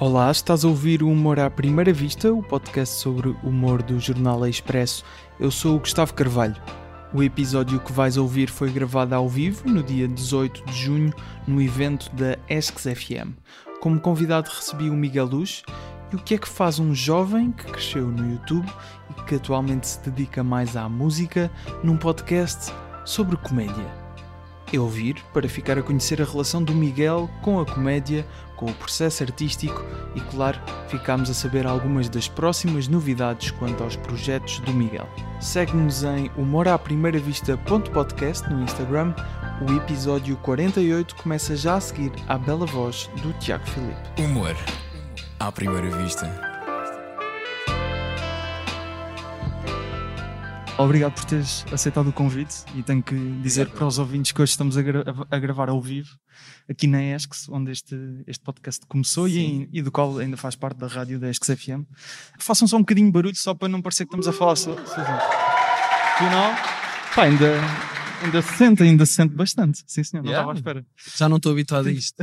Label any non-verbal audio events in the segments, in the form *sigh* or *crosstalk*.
Olá, estás a ouvir o Humor à Primeira Vista, o podcast sobre humor do Jornal Expresso. Eu sou o Gustavo Carvalho. O episódio que vais ouvir foi gravado ao vivo no dia 18 de junho, no evento da Esques FM. Como convidado recebi o Miguel Luz. E o que é que faz um jovem que cresceu no YouTube e que atualmente se dedica mais à música num podcast sobre comédia? É ouvir para ficar a conhecer a relação do Miguel com a comédia, com o processo artístico e, claro, ficámos a saber algumas das próximas novidades quanto aos projetos do Miguel. Segue-nos em humoraprimeiravista.podcast no Instagram. O episódio 48 começa já a seguir à bela voz do Tiago Filipe. Humor à primeira vista. Obrigado por teres aceitado o convite e tenho que dizer para os ouvintes que hoje estamos a, gra a gravar ao vivo aqui na ESCS, onde este, este podcast começou e, e, do qual ainda faz parte da rádio da ESCS FM. Façam só um bocadinho de barulho só para não parecer que estamos a falar. You know? Pá, ainda, ainda se sente, ainda se sente bastante. Sim, senhor, não yeah. estava à espera. Já não estou habituado a isto.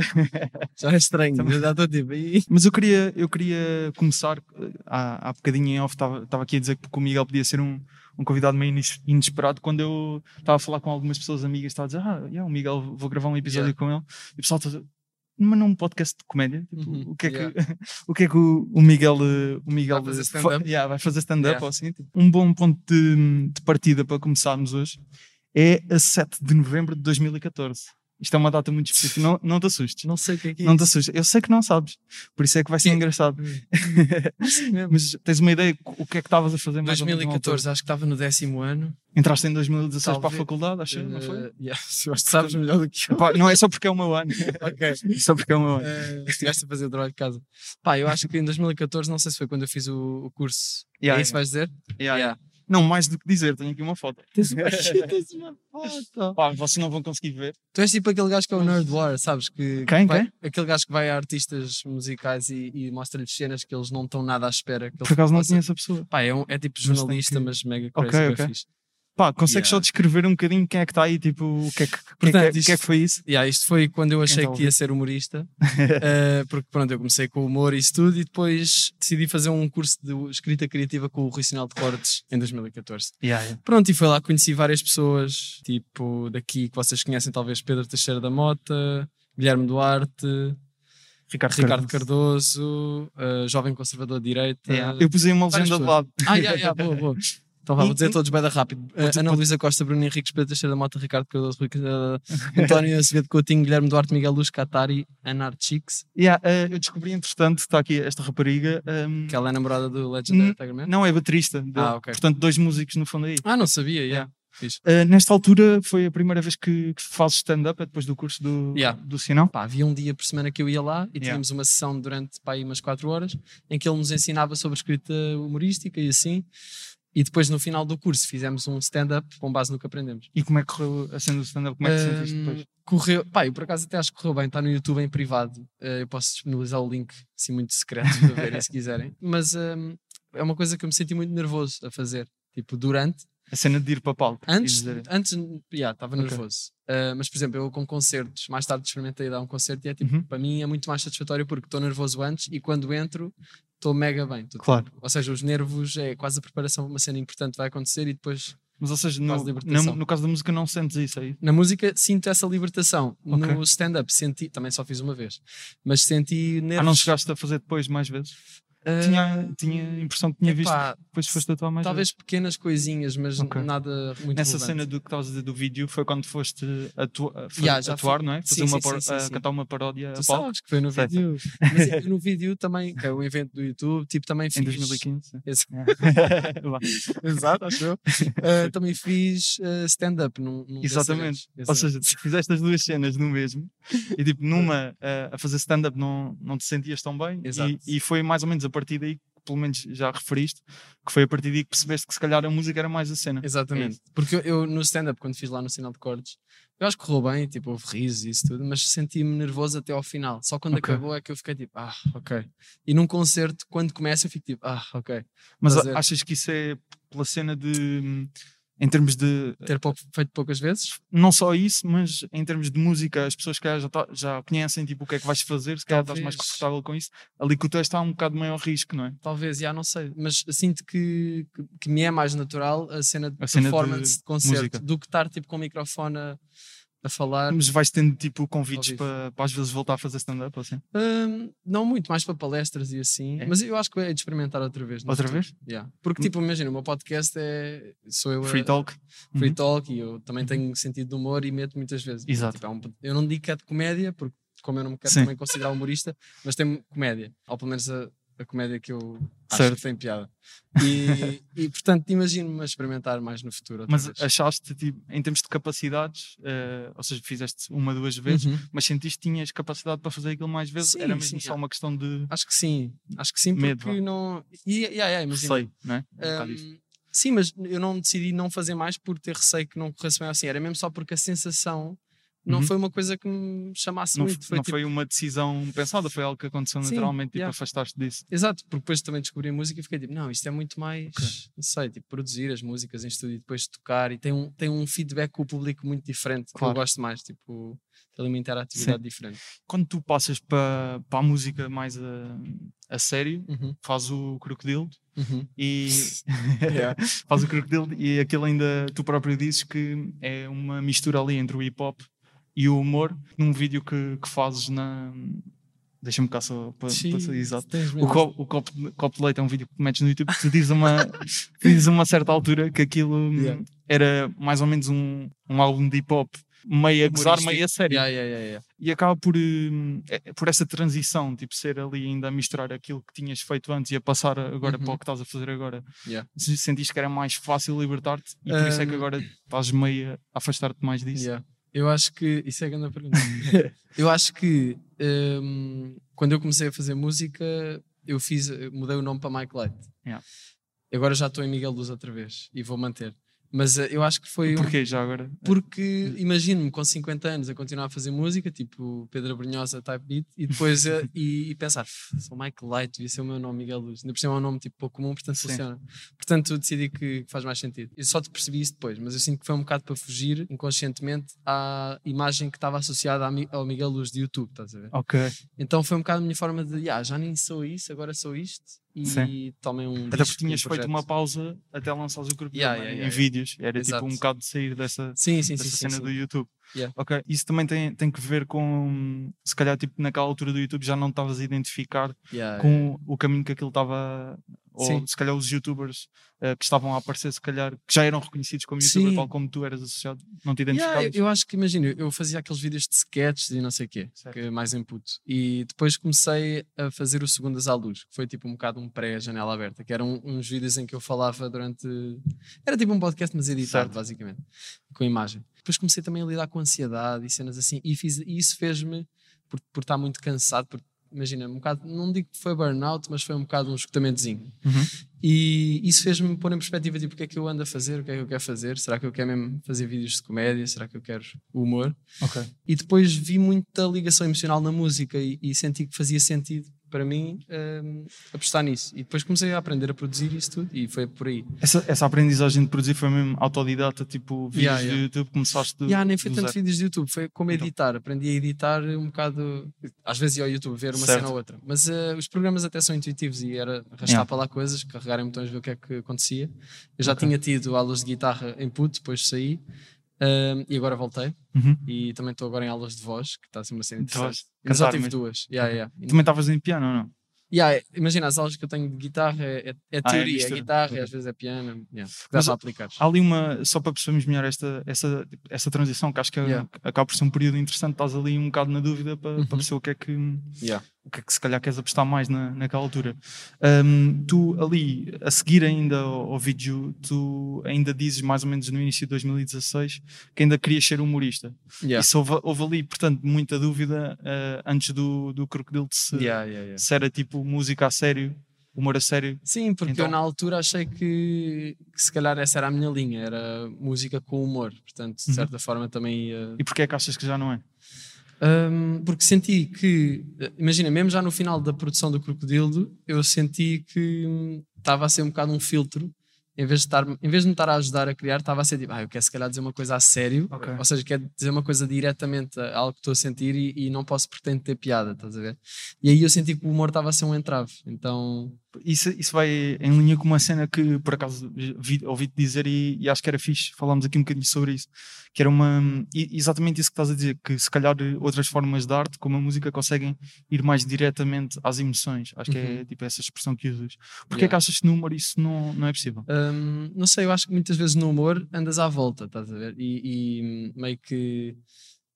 Já é estranho. já estou tipo. Mas eu queria, eu queria começar. Há, há bocadinho em off, estava, estava aqui a dizer que o Miguel podia ser um um convidado meio inesperado quando eu estava a falar com algumas pessoas amigas, estava a dizer, ah, yeah, o Miguel, vou gravar um episódio yeah. com ele. E o pessoal estava mas num podcast de comédia, tipo, uhum, o, que é yeah. que, *laughs* o que é que o, o Miguel, o Miguel vai fazer stand-up? Yeah, vai fazer stand-up yeah. assim. Tipo. Um bom ponto de, de partida para começarmos hoje é a 7 de novembro de 2014. Isto é uma data muito específica. Não, não te assustes. Não sei o que é que é Não te assustes. Eu sei que não sabes. Por isso é que vai ser é. engraçado. Hum. *laughs* Mas tens uma ideia o que é que estavas a fazer mais 2014, acho que estava no décimo ano. Entraste em 2016 Talvez, para a faculdade, acho, uh, não foi? Uh, yeah, *laughs* sabes melhor do que eu. Pá, não é só porque é o meu ano. *laughs* ok. Só porque é o meu ano. Uh, estiveste a fazer o trabalho de casa. Pá, eu acho que em 2014, não sei se foi quando eu fiz o, o curso. Yeah, é isso que vais dizer? Yeah, yeah. Não, mais do que dizer, tenho aqui uma foto. *laughs* Tens uma, tens uma foto. Pá, vocês não vão conseguir ver. Tu és tipo aquele gajo que é o Nerd War, sabes? Que, quem? vai, quem? Aquele gajo que vai a artistas musicais e, e mostra-lhes cenas que eles não estão nada à espera. Que Por acaso não conheço a pessoa. Pá, é, um, é tipo jornalista, mas, que... mas mega crazy, okay, okay. Fixe. Pá, consegues yeah. só descrever um bocadinho quem é que está aí, tipo, o que é que, Portanto, que, é, isto, que, é que foi isso? Yeah, isto foi quando eu achei que ia ser humorista, uh, *laughs* porque pronto, eu comecei com o humor e isso tudo e depois decidi fazer um curso de escrita criativa com o Rui Sinal de Cortes em 2014. Yeah, yeah. Pronto, e foi lá que conheci várias pessoas, tipo, daqui que vocês conhecem, talvez Pedro Teixeira da Mota, Guilherme Duarte, Ricardo, Ricardo Cardoso, uh, jovem conservador de direita. Yeah. Eu pusei uma legenda de lado. Ah, yeah, yeah, boa, boa. *laughs* Então vá, vou dizer todos bem da rápido. Uh, Ana Luísa Costa, Bruno Henriques, Pedro Teixeira da Mota, Ricardo Cardoso, Rui, uh, *laughs* António Acevedo Coutinho, Guilherme Duarte, Miguel Luz, Catari, Anar Chicks. Yeah, uh, eu descobri, entretanto, está aqui esta rapariga. Um... Que ela é namorada do Legendary Tiger Man? Não, é baterista. Ah, ok. Portanto, dois músicos no fundo aí. Ah, não sabia, yeah. yeah. Uh, nesta altura foi a primeira vez que, que fazes stand-up, é depois do curso do, yeah. do Sinal? Pá, havia um dia por semana que eu ia lá e tínhamos yeah. uma sessão durante pá, umas 4 horas em que ele nos ensinava sobre escrita humorística e assim. E depois no final do curso fizemos um stand-up com base no que aprendemos. E como é que correu a cena do stand-up? Como é que um, sentiste depois? Correu, pá, eu por acaso até acho que correu bem, está no YouTube em privado. Uh, eu posso disponibilizar o link, assim, muito secreto para verem se quiserem. *laughs* Mas um, é uma coisa que eu me senti muito nervoso a fazer. Tipo, durante. A cena de ir para palco. Antes, antes yeah, estava okay. nervoso. Uh, mas, por exemplo, eu com concertos, mais tarde experimentei dar um concerto e é tipo, uhum. para mim é muito mais satisfatório porque estou nervoso antes e quando entro estou mega bem. Tô, claro. Ou seja, os nervos é quase a preparação, uma cena importante vai acontecer e depois. Mas, ou seja, no, na, no caso da música não sentes isso aí? Na música sinto essa libertação. Okay. No stand-up senti, também só fiz uma vez, mas senti nervos. Ah, não chegaste a fazer depois mais vezes? Tinha, ah, tinha a impressão que tinha epá, visto depois foste atuar mais Talvez vezes. pequenas coisinhas, mas okay. nada muito Nessa relevante. cena do que estavas a dizer do vídeo foi quando foste atua, yeah, atuar, foi. não é? Fazer sim, uma sim, sim, cantar uma paródia tu a sabes que foi no vídeo. mas no *laughs* vídeo também, que é o evento do YouTube, tipo também fiz. Em 2015. Esse... É. *laughs* Exato, acho eu. Uh, *laughs* também fiz uh, stand-up num, num Exatamente. Ou seja, se fizeste as duas cenas no mesmo e tipo numa uh, a fazer stand-up não, não te sentias tão bem e, e foi mais ou menos a partir daí pelo menos já referiste, que foi a partir daí que percebeste que se calhar a música era mais a cena. Exatamente. É Porque eu, eu no stand-up, quando fiz lá no sinal de cordes, eu acho que correu bem, tipo, houve risos e isso tudo, mas senti-me nervoso até ao final. Só quando okay. acabou é que eu fiquei tipo, ah, ok. E num concerto, quando começa, eu fico tipo, ah, ok. Mas achas que isso é pela cena de em termos de. Ter pouco, feito poucas vezes? Não só isso, mas em termos de música, as pessoas que já, tá- já conhecem tipo, o que é que vais fazer, se calhar estás mais confortável com isso. Ali com o texto há um bocado maior risco, não é? Talvez, já não sei. Mas sinto que, que, que me é mais natural a cena de A cena de performance de, concerto música. do que estar tipo com o microfone a, a falar. Mas vais tendo tipo convites para, para às vezes voltar a fazer stand-up assim. Hum, não muito, mais para palestras e assim. É? Mas eu acho que é de experimentar outra vez. Outra futuro. vez? Yeah. Porque, tipo, imagina, o meu podcast é. Sou eu a- Free talk. free Uhum. talk e eu também tenho sentido de humor e meto muitas vezes. Exato. Tipo, é um- eu não digo que é de comédia, porque como eu não me quero Sim. também considerar humorista, mas tem comédia. Ou pelo menos a, a comédia que eu acho Certo. que tem piada. E, *laughs* e portanto, imagino-me a experimentar mais no futuro. Mas vez. achaste, tipo, em termos de capacidades, eh, ou seja, fizeste uma, duas vezes, Uhum. mas sentiste que tinhas capacidade para fazer aquilo mais vezes? Sim, Era mesmo sim, só há. uma questão de Acho que sim. Acho que sim, Medo, porque não. E, e, e, imagina, receio, não é? Um sim, mas eu não decidi não fazer mais por ter receio que não corresse bem assim. Era mesmo só porque a sensação não Uhum. foi uma coisa que me chamasse Não, muito. f- não tipo- foi uma decisão pensada, foi algo que aconteceu Sim, naturalmente e tipo, yeah. afastaste disso. Exato, porque depois também descobri a música e fiquei tipo, não, isto é muito mais, Ok. não sei, tipo, produzir as músicas em estúdio e depois tocar e tem um, tem um feedback com o público muito diferente que Claro. eu gosto mais, tipo, tem uma interatividade diferente. Quando tu passas para, para a música mais a, a sério, Uhum, faz o crocodilo uhum. e *laughs* Yeah. *laughs* faz o crocodilo e aquilo ainda tu próprio dizes que é uma mistura ali entre o hip hop e o humor num vídeo que, que fazes na deixa-me cá só para, Sim, para ser exato o, copo, o copo, de- copo de leite é um vídeo que metes no YouTube que tu dizes uma *laughs* dizes a uma certa altura que aquilo hum, Yeah. era mais ou menos um, um álbum de hip hop meio a gozar, meio a sério Yeah, yeah, yeah, e acaba por, hum, é- por essa transição, tipo, ser ali ainda a misturar aquilo que tinhas feito antes e a passar agora Uhum. para o que estás a fazer agora. Sentiste que era mais fácil libertar-te e por isso é que agora estás meio a afastar-te mais disso. Eu acho que. Isso é a grande pergunta. *laughs* eu acho que hum, quando eu comecei a fazer música, eu fiz, eu mudei o nome para Mike Light. Yeah. Agora já estou em Miguel Luz outra vez e vou manter. Mas eh, eu acho que foi. um- Porquê já agora? Porque imagino-me com 50 anos a continuar a fazer música, tipo Pedro Brunhosa type beat, e depois eh, *laughs* e, e pensar, "F, sou Mike Light, devia ser o meu nome, Miguel Luz. Ainda por cima é um nome tipo pouco comum, portanto Sim. funciona. Portanto decidi que faz mais sentido. Eu só te percebi isso depois, mas eu sinto que foi um bocado para fugir inconscientemente à imagem que estava associada ao Miguel Luz de YouTube, estás a ver? Ok. Então foi um bocado a minha forma de, "Ya, já nem sou isso, agora sou isto, e Sim. tomem um. Até porque tinhas um feito uma pausa até lançares o grupo Yeah, né, yeah, em yeah, vídeos. Era Exato. tipo um bocado de sair dessa, Sim, sim, dessa sim. cena do YouTube. Yeah. Ok. Isso também tem, tem que ver com se calhar tipo naquela altura do YouTube já não estavas a identificar Yeah, yeah. com o caminho que aquilo estava, ou Sim. se calhar os youtubers eh, que estavam a aparecer, se calhar, que já eram reconhecidos como youtuber, Sim. tal como tu eras associado, não te Yeah, identificavas? eu, eu acho que imagino, eu fazia aqueles vídeos de sketches e não sei o quê, Certo. que mais input. E depois comecei a fazer o Segundas à Luz, que foi tipo um bocado um pré-janela aberta, que eram uns vídeos em que eu falava durante. Era tipo um podcast, mas editado, Certo. basicamente, com imagem. Depois comecei também a lidar com ansiedade e cenas assim, e, fiz, e isso fez-me, por, por estar muito cansado, por, imagina, um bocado, não digo que foi burnout, mas foi um bocado um esgotamentozinho. Uhum. E isso fez-me pôr em perspectiva tipo, o que é que eu ando a fazer, o que é que eu quero fazer, será que eu quero mesmo fazer vídeos de comédia, será que eu quero o humor? Ok. E depois vi muita ligação emocional na música e, e senti que fazia sentido para mim hum, apostar nisso. E depois comecei a aprender a produzir isso tudo e foi por aí. Essa, essa aprendizagem de produzir foi mesmo autodidata, tipo vídeos Yeah, yeah. do YouTube, começaste do, Yeah, nem foi do tanto zero. vídeos de YouTube, foi como Então. editar. Aprendi a editar um bocado. Às vezes ia ao YouTube ver uma Certo. cena ou outra. Mas eh, os programas até são intuitivos e era arrastar Yeah. para lá coisas, carregar em botões, ver o que é que acontecia. Eu já Ok. tinha tido aulas de guitarra em puto, depois saí. E agora voltei. Uhum. E também estou agora em aulas de voz, que está a ser uma cena voz. interessante. Só Cantar tive mesmo. duas. Yeah, yeah. E- Também estavas em piano ou não? Yeah, imagina, as aulas que eu tenho de guitarra é, é- é Ah, é teoria, é, guitarra, Ok. e às vezes é piano. Yeah, dá Mas para aplicar. Há ali uma, só para percebermos melhor esta, essa, essa transição, que acho que é- Yeah. acaba por ser um período interessante, estás ali um bocado na dúvida para, Uhum. para perceber o que é que Yeah. O que é que se calhar queres apostar mais na, naquela altura. Hum, tu ali, a seguir ainda ao, ao vídeo, tu ainda dizes mais ou menos no início de 2016 que ainda querias ser humorista. Yeah. Isso houve, houve ali, portanto, muita dúvida eh, antes do, do Crocodilo de se, Yeah, yeah, se era tipo música a sério, humor a sério. Sim, porque Então- eu na altura achei que, que se calhar essa era a minha linha, era música com humor. Portanto, de Uhum. certa forma também ia. E porquê é que achas que já não é? Hum, porque senti que, imagina, mesmo já no final da produção do Crocodilo, eu senti que hum, estava a ser um bocado um filtro em vez de, estar, em vez de me estar a ajudar a criar, estava a ser tipo, ah, eu quero se calhar dizer uma coisa a sério, Ok. ou seja, quero dizer uma coisa diretamente a algo que estou a sentir e, e não posso pretender ter piada, estás a ver? E aí eu senti que o humor estava a ser um entrave, então Isso, isso vai em linha com uma cena que por acaso vi- ouvi-te dizer e, e acho que era fixe, falámos aqui um bocadinho sobre isso, que era uma exatamente isso que estás a dizer, que se calhar outras formas de arte, como a música, conseguem ir mais diretamente às emoções. Acho que é Uhum. tipo essa expressão que usas. Porquê é Yeah. que achas que no humor isso não, não é possível? Hum, não sei, eu acho que muitas vezes no humor andas à volta, estás a ver? E, e, meio que,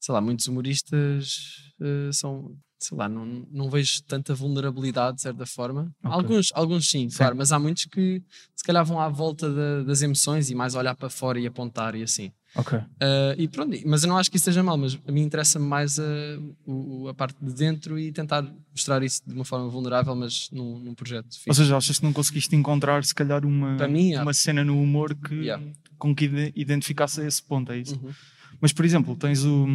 sei lá, muitos humoristas eh, são, sei lá, não, não vejo tanta vulnerabilidade de certa forma. Ok. Alguns, alguns sim, Sim. claro, mas há muitos que se calhar vão à volta da- das emoções e mais olhar para fora e apontar e assim. Ok. Ah, e pronto, mas eu não acho que isso esteja mal, mas a mim interessa-me mais a, o- a parte de dentro e tentar mostrar isso de uma forma vulnerável, mas num, num projeto fixe. Ou seja, achas que não conseguiste encontrar se calhar uma, mim, uma cena no humor que, Yeah. com que ide- identificasse esse ponto, é isso? Uhum, Mas, por exemplo, tens o.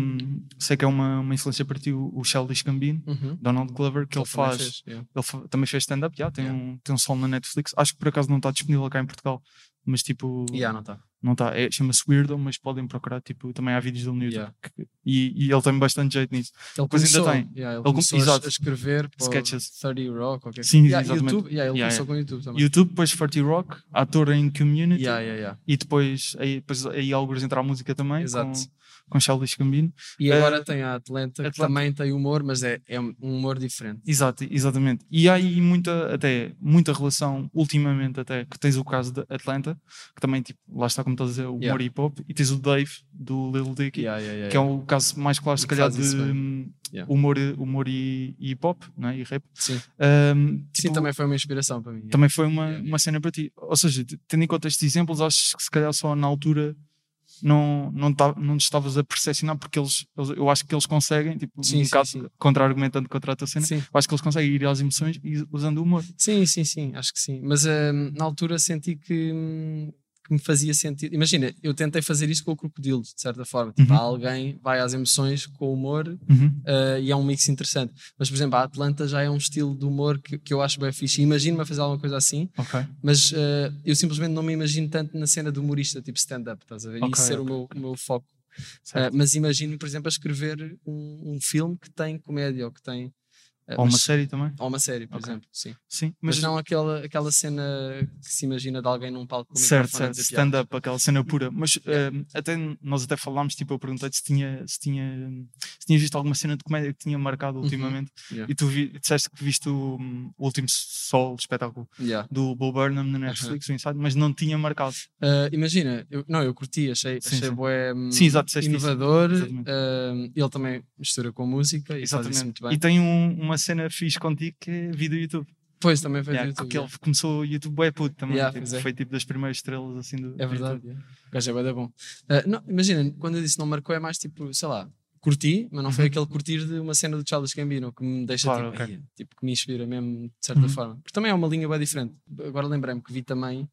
Sei que é uma, uma influência para ti, o o Childish Gambino, uhum. Donald Glover, que ele, também faz. fez, yeah. Ele fa- também fez stand-up, já, tem, Yeah. um, tem um solo na Netflix. Acho que por acaso não está disponível cá em Portugal, mas tipo. Yeah, não está. Não está. É, Chama-se Weirdo, mas podem procurar. Tipo, também há vídeos dele no YouTube. Yeah. que- e, e ele tem bastante jeito nisso. Ele Pois ainda começou, tem. yeah, ele com- começou a- exato. a escrever Sketches. 30 Rock, ok. Sim, yeah, exatamente. YouTube, yeah, ele Yeah, começou com o YouTube também. YouTube, depois 30 Rock, ator em Community. Yeah, yeah, yeah. E depois aí, depois aí alguns entra a música também. Exato. Com, com Childish Gambino. E agora tem a Atlanta, que Atlanta. também tem humor, mas é, é um humor diferente. Exato, exatamente. E há aí muita, até, muita relação, ultimamente até, que tens o caso de Atlanta, que também, tipo, lá está como estás a dizer, o humor Yeah. hip hop, e tens o Dave, do Lil Dicky, Yeah, yeah, que é o caso mais claro, se Que calhar, de bem. hum, humor, humor e, e hip hop, não é? e rap. Sim. Sim, tipo, também foi uma inspiração para mim. também foi uma, uma cena para ti. Ou seja, tendo em conta estes exemplos, acho que se calhar só na altura não, não, tá, não estavas a percepcionar, porque eles, eu acho que eles conseguem, tipo, Sim, um bocado sim. contra-argumentando contra a tua cena, eu acho que eles conseguem ir às emoções e usando o humor. Sim, sim, sim, acho que sim. Mas hum, na altura senti que, hum, que me fazia sentido. Imagina, eu tentei fazer isso com o crocodilo, de certa forma. Tipo, Uhum. alguém vai às emoções com o humor Uhum. uh, e é um mix interessante. Mas, por exemplo, a Atlanta já é um estilo de humor que, que eu acho bem fixe. Imagino-me a fazer alguma coisa assim, Ok. mas uh, eu simplesmente não me imagino tanto na cena do humorista, tipo stand-up, estás a ver? E Ok, isso ser ok, o, meu, o meu foco. Uh, mas imagino, por exemplo, a escrever um, um filme que tem comédia ou que tem. Uh, Ou uma série também. ou uma série, por Ok. exemplo, sim. Sim, Mas, mas, não aquela, aquela cena que se imagina de alguém num palco certo, certo, stand-up, aquela cena pura. Mas eh, até nós até falámos, tipo, eu perguntei-te se tinha, se tinha, se tinha visto alguma cena de comédia que tinha marcado ultimamente. Uhum. Yeah. E tu vi, disseste que viste o, o último sol espetáculo Yeah. do Bo Burnham na Netflix, o Inside, mas não tinha marcado. Uh, imagina, eu, não, eu curti, achei, Sim, achei sim. bué, hum, Sim, exato, inovador. Uh, ele também mistura com música e Exatamente. muito bem. E tem um- uma cena fixe contigo que é vídeo YouTube. Depois também foi Yeah, do YouTube. porque yeah. ele começou o YouTube é puto também. Yeah, tipo, pois é. foi tipo das primeiras estrelas assim do É verdade. Yeah. O gajo é bom. Uh, não, imagina, quando eu disse não marcou, é mais tipo, sei lá, curti, mas não foi Uhum. aquele curtir de uma cena do Charles Gambino que me deixa Claro, tipo, ok. "Ai", tipo, que me inspira mesmo de certa Uhum. forma. Porque também é uma linha bem diferente. Agora lembrei-me que vi também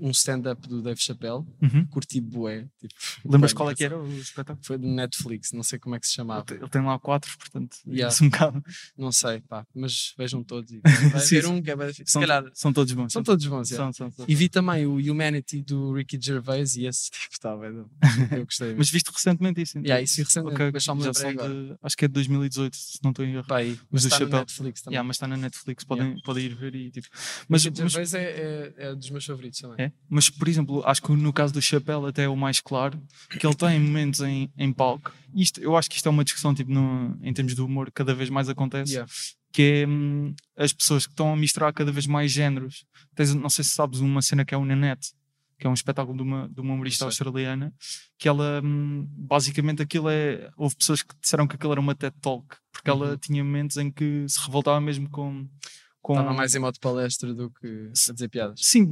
um stand-up do Dave Chappelle, Uhum. curti bué. Tipo, Lembras qual é que era o espetáculo? Foi do Netflix, não sei como é que se Ele chamava. tem- ele tem lá quatro, portanto, Yeah. isso um bocado. Não sei, pá, mas vejam todos. E *laughs* vai Sim, sim. um que é bem São, calhar são todos bons. são todos bons. são, yeah. são, são. E vi também o Humanity do Ricky Gervais e esse tipo estava. *laughs* Eu gostei. Mas viste recentemente isso? então? Yeah, isso recentemente, Ok, mas só me já lembrei são agora. de- acho que é de 2018, se não estou em erro. Pá, aí, Mas está Chappelle- Netflix também. Yeah, mas está na Netflix, podem, podem ir ver e tipo. Mas, Ricky mas, Gervais é, é, é dos meus favoritos também. É? mas, por exemplo, acho que no caso do Chapéu até é o mais claro, que ele tem momentos em, em palco. Isto, eu acho que isto é uma discussão tipo, no, em termos de humor, cada vez mais acontece. Yeah. que é hum, as pessoas que estão a misturar cada vez mais géneros. Tens, não sei se sabes uma cena que é o Nanette, que é um espetáculo de uma, de uma humorista australiana, que ela, hum, basicamente aquilo é, houve pessoas que disseram que aquilo era uma TED Talk, porque ela Uhum. tinha momentos em que se revoltava mesmo com... com Estava mais em modo palestra do que a dizer piadas. Sim,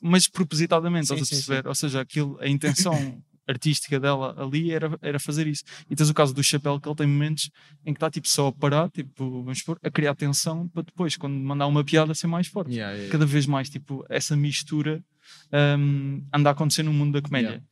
mas propositadamente, Sim, estás a sim, perceber? Ou seja, aquilo, a intenção *laughs* artística dela ali era, era fazer isso. E tens o caso do Chapéu, que ele tem momentos em que está tipo, só a parar, tipo, vamos supor, a criar tensão para depois, quando mandar uma piada, ser mais forte. Yeah, yeah, Cada vez mais, tipo, essa mistura hum, anda a acontecer no mundo da comédia. Yeah.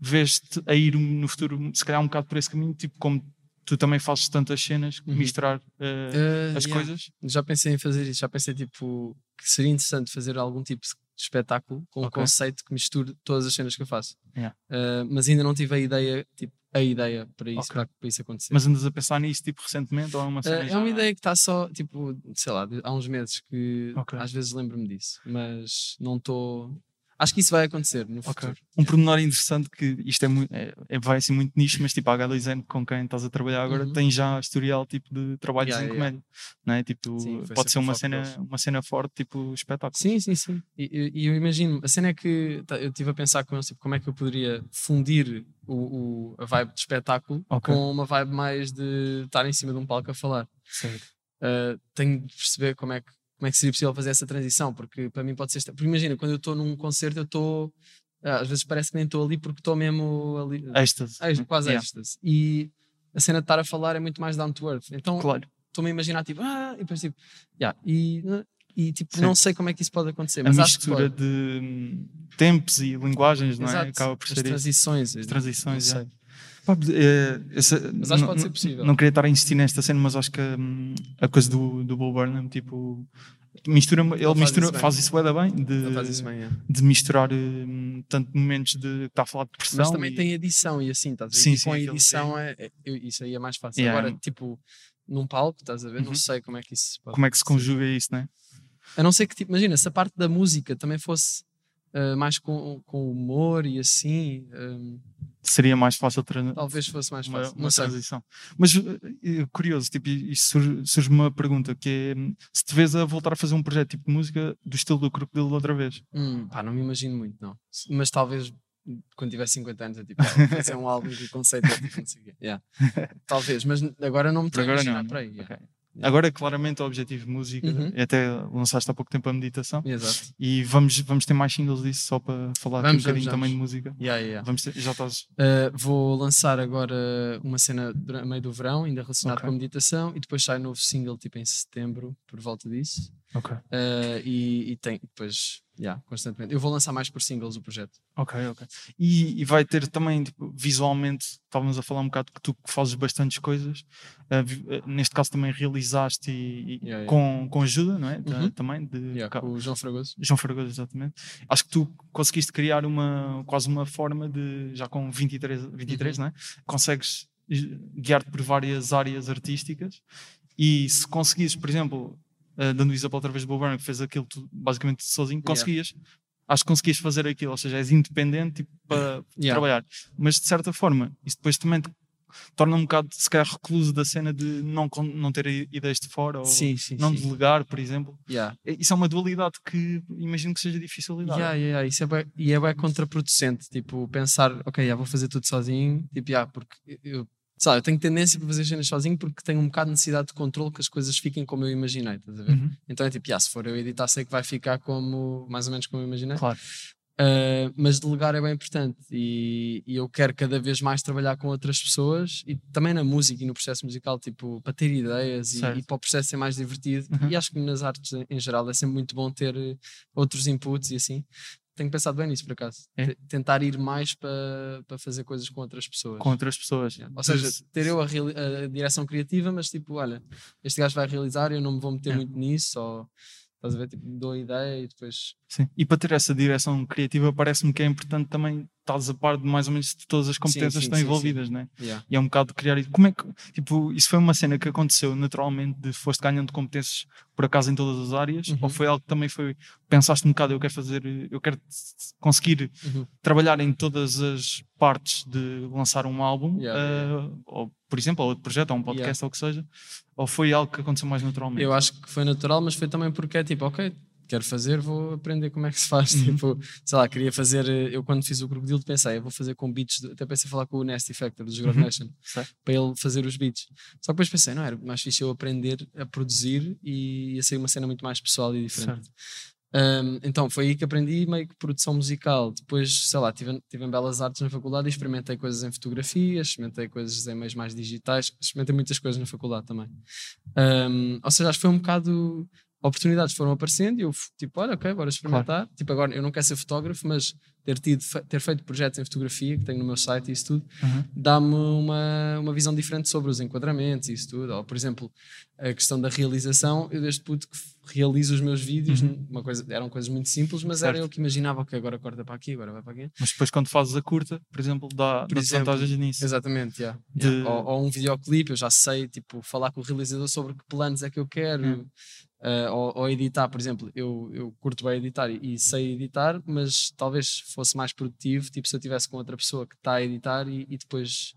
Vês-te a ir no futuro, se calhar um bocado por esse caminho, tipo, como tu também fazes tantas cenas, Uhum. misturar eh, Uh, as yeah. coisas. Já pensei em fazer isso, já pensei tipo que seria interessante fazer algum tipo de espetáculo com um Ok. conceito que misture todas as cenas que eu faço. Yeah. Uh, mas ainda não tive a ideia, tipo, a ideia para isso, Ok. para, para isso acontecer. Mas andas a pensar nisso tipo recentemente ou é uma Uh, cena é já- uma ideia que está só, tipo, sei lá, há uns meses que Ok. às vezes lembro-me disso, mas não estou. Acho que isso vai acontecer no Ok. futuro. Um pormenor interessante que isto é, muito, é, é- vai assim muito nicho, mas tipo a H2N com quem estás a trabalhar agora Uhum. tem já historial tipo de trabalhos Yeah, em yeah, comédia, não é? Tipo, Sim, pode ser uma cena, deles. uma cena forte, tipo espetáculo. Sim, sim, sim. E, eu imagino, a cena é que tá, eu estive a pensar com eles, tipo, como é que eu poderia fundir o, o- a vibe de espetáculo Ok. com uma vibe mais de estar em cima de um palco a falar. Uh, tenho de perceber como é, que, como é que seria possível fazer essa transição, porque para mim pode ser. esta- Porque imagina, quando eu estou num concerto, eu estou. ah, às vezes parece que nem estou ali porque estou mesmo ali. Êxtase. Ex- quase Yeah, êxtase. E a cena de estar a falar é muito mais down to earth. Então Claro. estou-me a imaginar tipo, ah, e depois tipo, yeah, e, e tipo, Sim. não sei como é que isso pode acontecer, A mas acho que mistura pode. de tempos e linguagens, não é? Exato. Acaba por As ser isso. transições. As transições, não é. sei. Pá, é, essa- Mas acho que não- pode ser não- possível. Não queria estar a insistir nesta cena, mas acho que hum, a coisa do, do Bo Burnham, tipo, mistura, ele, faz mistura, isso faz isso bem, de, Ele faz isso bem, é. de misturar hum, tanto momentos de está a falar de pressão. Mas também e- tem edição e assim, estás a ver? Sim, E sim, com a aquilo edição é, é- isso aí é mais fácil. Yeah. Agora, tipo, num palco, estás a ver? Não Uhum. sei como é que isso pode como é que se conjuga isso, né? A não ser que, tipo, imagina, se a parte da música também fosse ah, mais com, com humor e assim, hum, Seria mais fácil talvez fosse mais uma, fácil. uma sei. transição. Mas eh, curioso, tipo, isto surge, uma pergunta que é se te vês a voltar a fazer um projeto tipo de música do estilo do Crocodilo outra vez. Hum, pá, não me imagino muito, não. Mas talvez quando tiver 50 anos, é tipo, *laughs* fazer um álbum o conceito é tipo, não sei o quê. Yeah. Talvez, mas agora não me Por estou a agora imaginar não. por aí. yeah. Ok. Agora, claramente, o objetivo de música, Uhum. e até lançaste há pouco tempo a meditação, Exato. e vamos, vamos ter mais singles disso só para falar aqui um Vamos, bocadinho vamos, também de vamos. música. Yeah, yeah. Vamos ter- já estás. Uh, vou lançar agora uma cena a meio do verão, ainda relacionado Ok. com a meditação, e depois sai novo single tipo em setembro, por volta disso. Ok. Uh, e, e tem depois, yeah, constantemente. Eu vou lançar mais por singles o projeto. Ok, ok. E, e vai ter também, tipo, visualmente, estávamos a falar um bocado que tu fazes bastantes coisas, eh, neste caso também realizaste e, e Yeah, yeah. Com, com ajuda, não é? Uhum. também, de o João Fragoso. João Fragoso, exatamente. Acho que tu conseguiste criar uma, quase uma forma de, já com 23, 23 Uhum. não é? Consegues guiar-te por várias áreas artísticas e se conseguires, por exemplo, eh, dando exemplo outra vez do Bob Burnham, que fez aquilo tu, basicamente sozinho, Yeah. conseguias, acho que conseguias fazer aquilo, ou seja, és independente tipo, para Yeah. trabalhar. Mas de certa forma, isso depois também te torna um bocado, se calhar, recluso da cena de não, não ter ideias de fora ou Sim, sim, não sim. delegar, por exemplo. Yeah. Isso é uma dualidade que imagino que seja difícil lidar. Yeah, yeah, yeah, Isso é bué- e é bem contraproducente, tipo, pensar, ok, já vou fazer tudo sozinho, tipo, yeah, porque eu, lá, eu tenho tendência para fazer cenas sozinho porque tenho um bocado de necessidade de controle que as coisas fiquem como eu imaginei, estás a ver? Uhum, Então é tipo, yeah, se for eu editar, sei que vai ficar como, mais ou menos como eu imaginei. Claro. Uh, mas delegar é bem importante e, e eu quero cada vez mais trabalhar com outras pessoas e também na música e no processo musical, tipo, para ter ideias e, e para o processo ser mais divertido. Uhum. E acho que nas artes em- geral é sempre muito bom ter outros inputs e assim. Tenho pensado bem nisso por acaso. É? Te- Tentar ir mais para, para fazer coisas com outras pessoas. Com outras pessoas. Yeah. Ou seja, ter eu a, a direção criativa, mas tipo, olha, este gajo vai realizar, eu não me vou meter muito nisso, ou estás a ver, tipo, dou a ideia e depois. Sim. E para ter essa direção criativa, parece-me que é importante também estás a par de mais ou menos de todas as competências sim, que estão sim, envolvidas, né? Yeah. E é um bocado de criar. Como é que, tipo, isso foi uma cena que aconteceu naturalmente, de foste ganhando competências por acaso em todas as áreas? Uhum. Ou foi algo que também foi, pensaste um bocado, eu quero fazer, eu quero conseguir Uhum. trabalhar em todas as partes de lançar um álbum, Yeah, eh, ou por exemplo, ou outro projeto, ou um podcast, Yeah. ou o que seja, ou foi algo que aconteceu mais naturalmente? Eu acho que foi natural, mas foi também porque é tipo, ok, quero fazer, vou aprender como é que se faz. Uhum. Tipo, sei lá, queria fazer. eh, Eu quando fiz o Crocodilo pensei, eu vou fazer com beats, até pensei falar com o Nasty Factor dos Grove Uhum. Nation Certo. para ele fazer os beats. Só que depois pensei, não era mais fixe eu aprender a produzir e ia ser uma cena muito mais pessoal e diferente. Um, então foi aí que aprendi meio que produção musical. Depois, sei lá, tive, tive em Belas Artes na faculdade e experimentei coisas em fotografia, experimentei coisas em meios mais digitais, experimentei muitas coisas na faculdade também. Um, ou seja, acho que foi um bocado. Oportunidades foram aparecendo e eu, tipo, olha, ok, bora experimentar. Tipo, agora eu não quero ser fotógrafo, mas ter, tido, ter feito projetos em fotografia, que tenho no meu site e isso tudo, Uhum. dá-me uma, uma visão diferente sobre os enquadramentos e isso tudo. Ou, por exemplo, a questão da realização, eu desde puto que realizo os meus vídeos, Uhum. uma coisa, eram coisas muito simples, mas era Certo. eu que imaginava, ok, agora corta para aqui, agora vai para aqui. Mas depois quando fazes a curta, por exemplo, dá, Por dá exemplo, vantagens nisso. Exatamente, yeah, De- yeah. Ou, ou um videoclipe, eu já sei, tipo, falar com o realizador sobre que planos é que eu quero. Hum. Uh, ou, ou editar, por exemplo, eu, eu curto bem editar e, e sei editar, mas talvez fosse mais produtivo, tipo, se eu tivesse com outra pessoa que está a editar e, e depois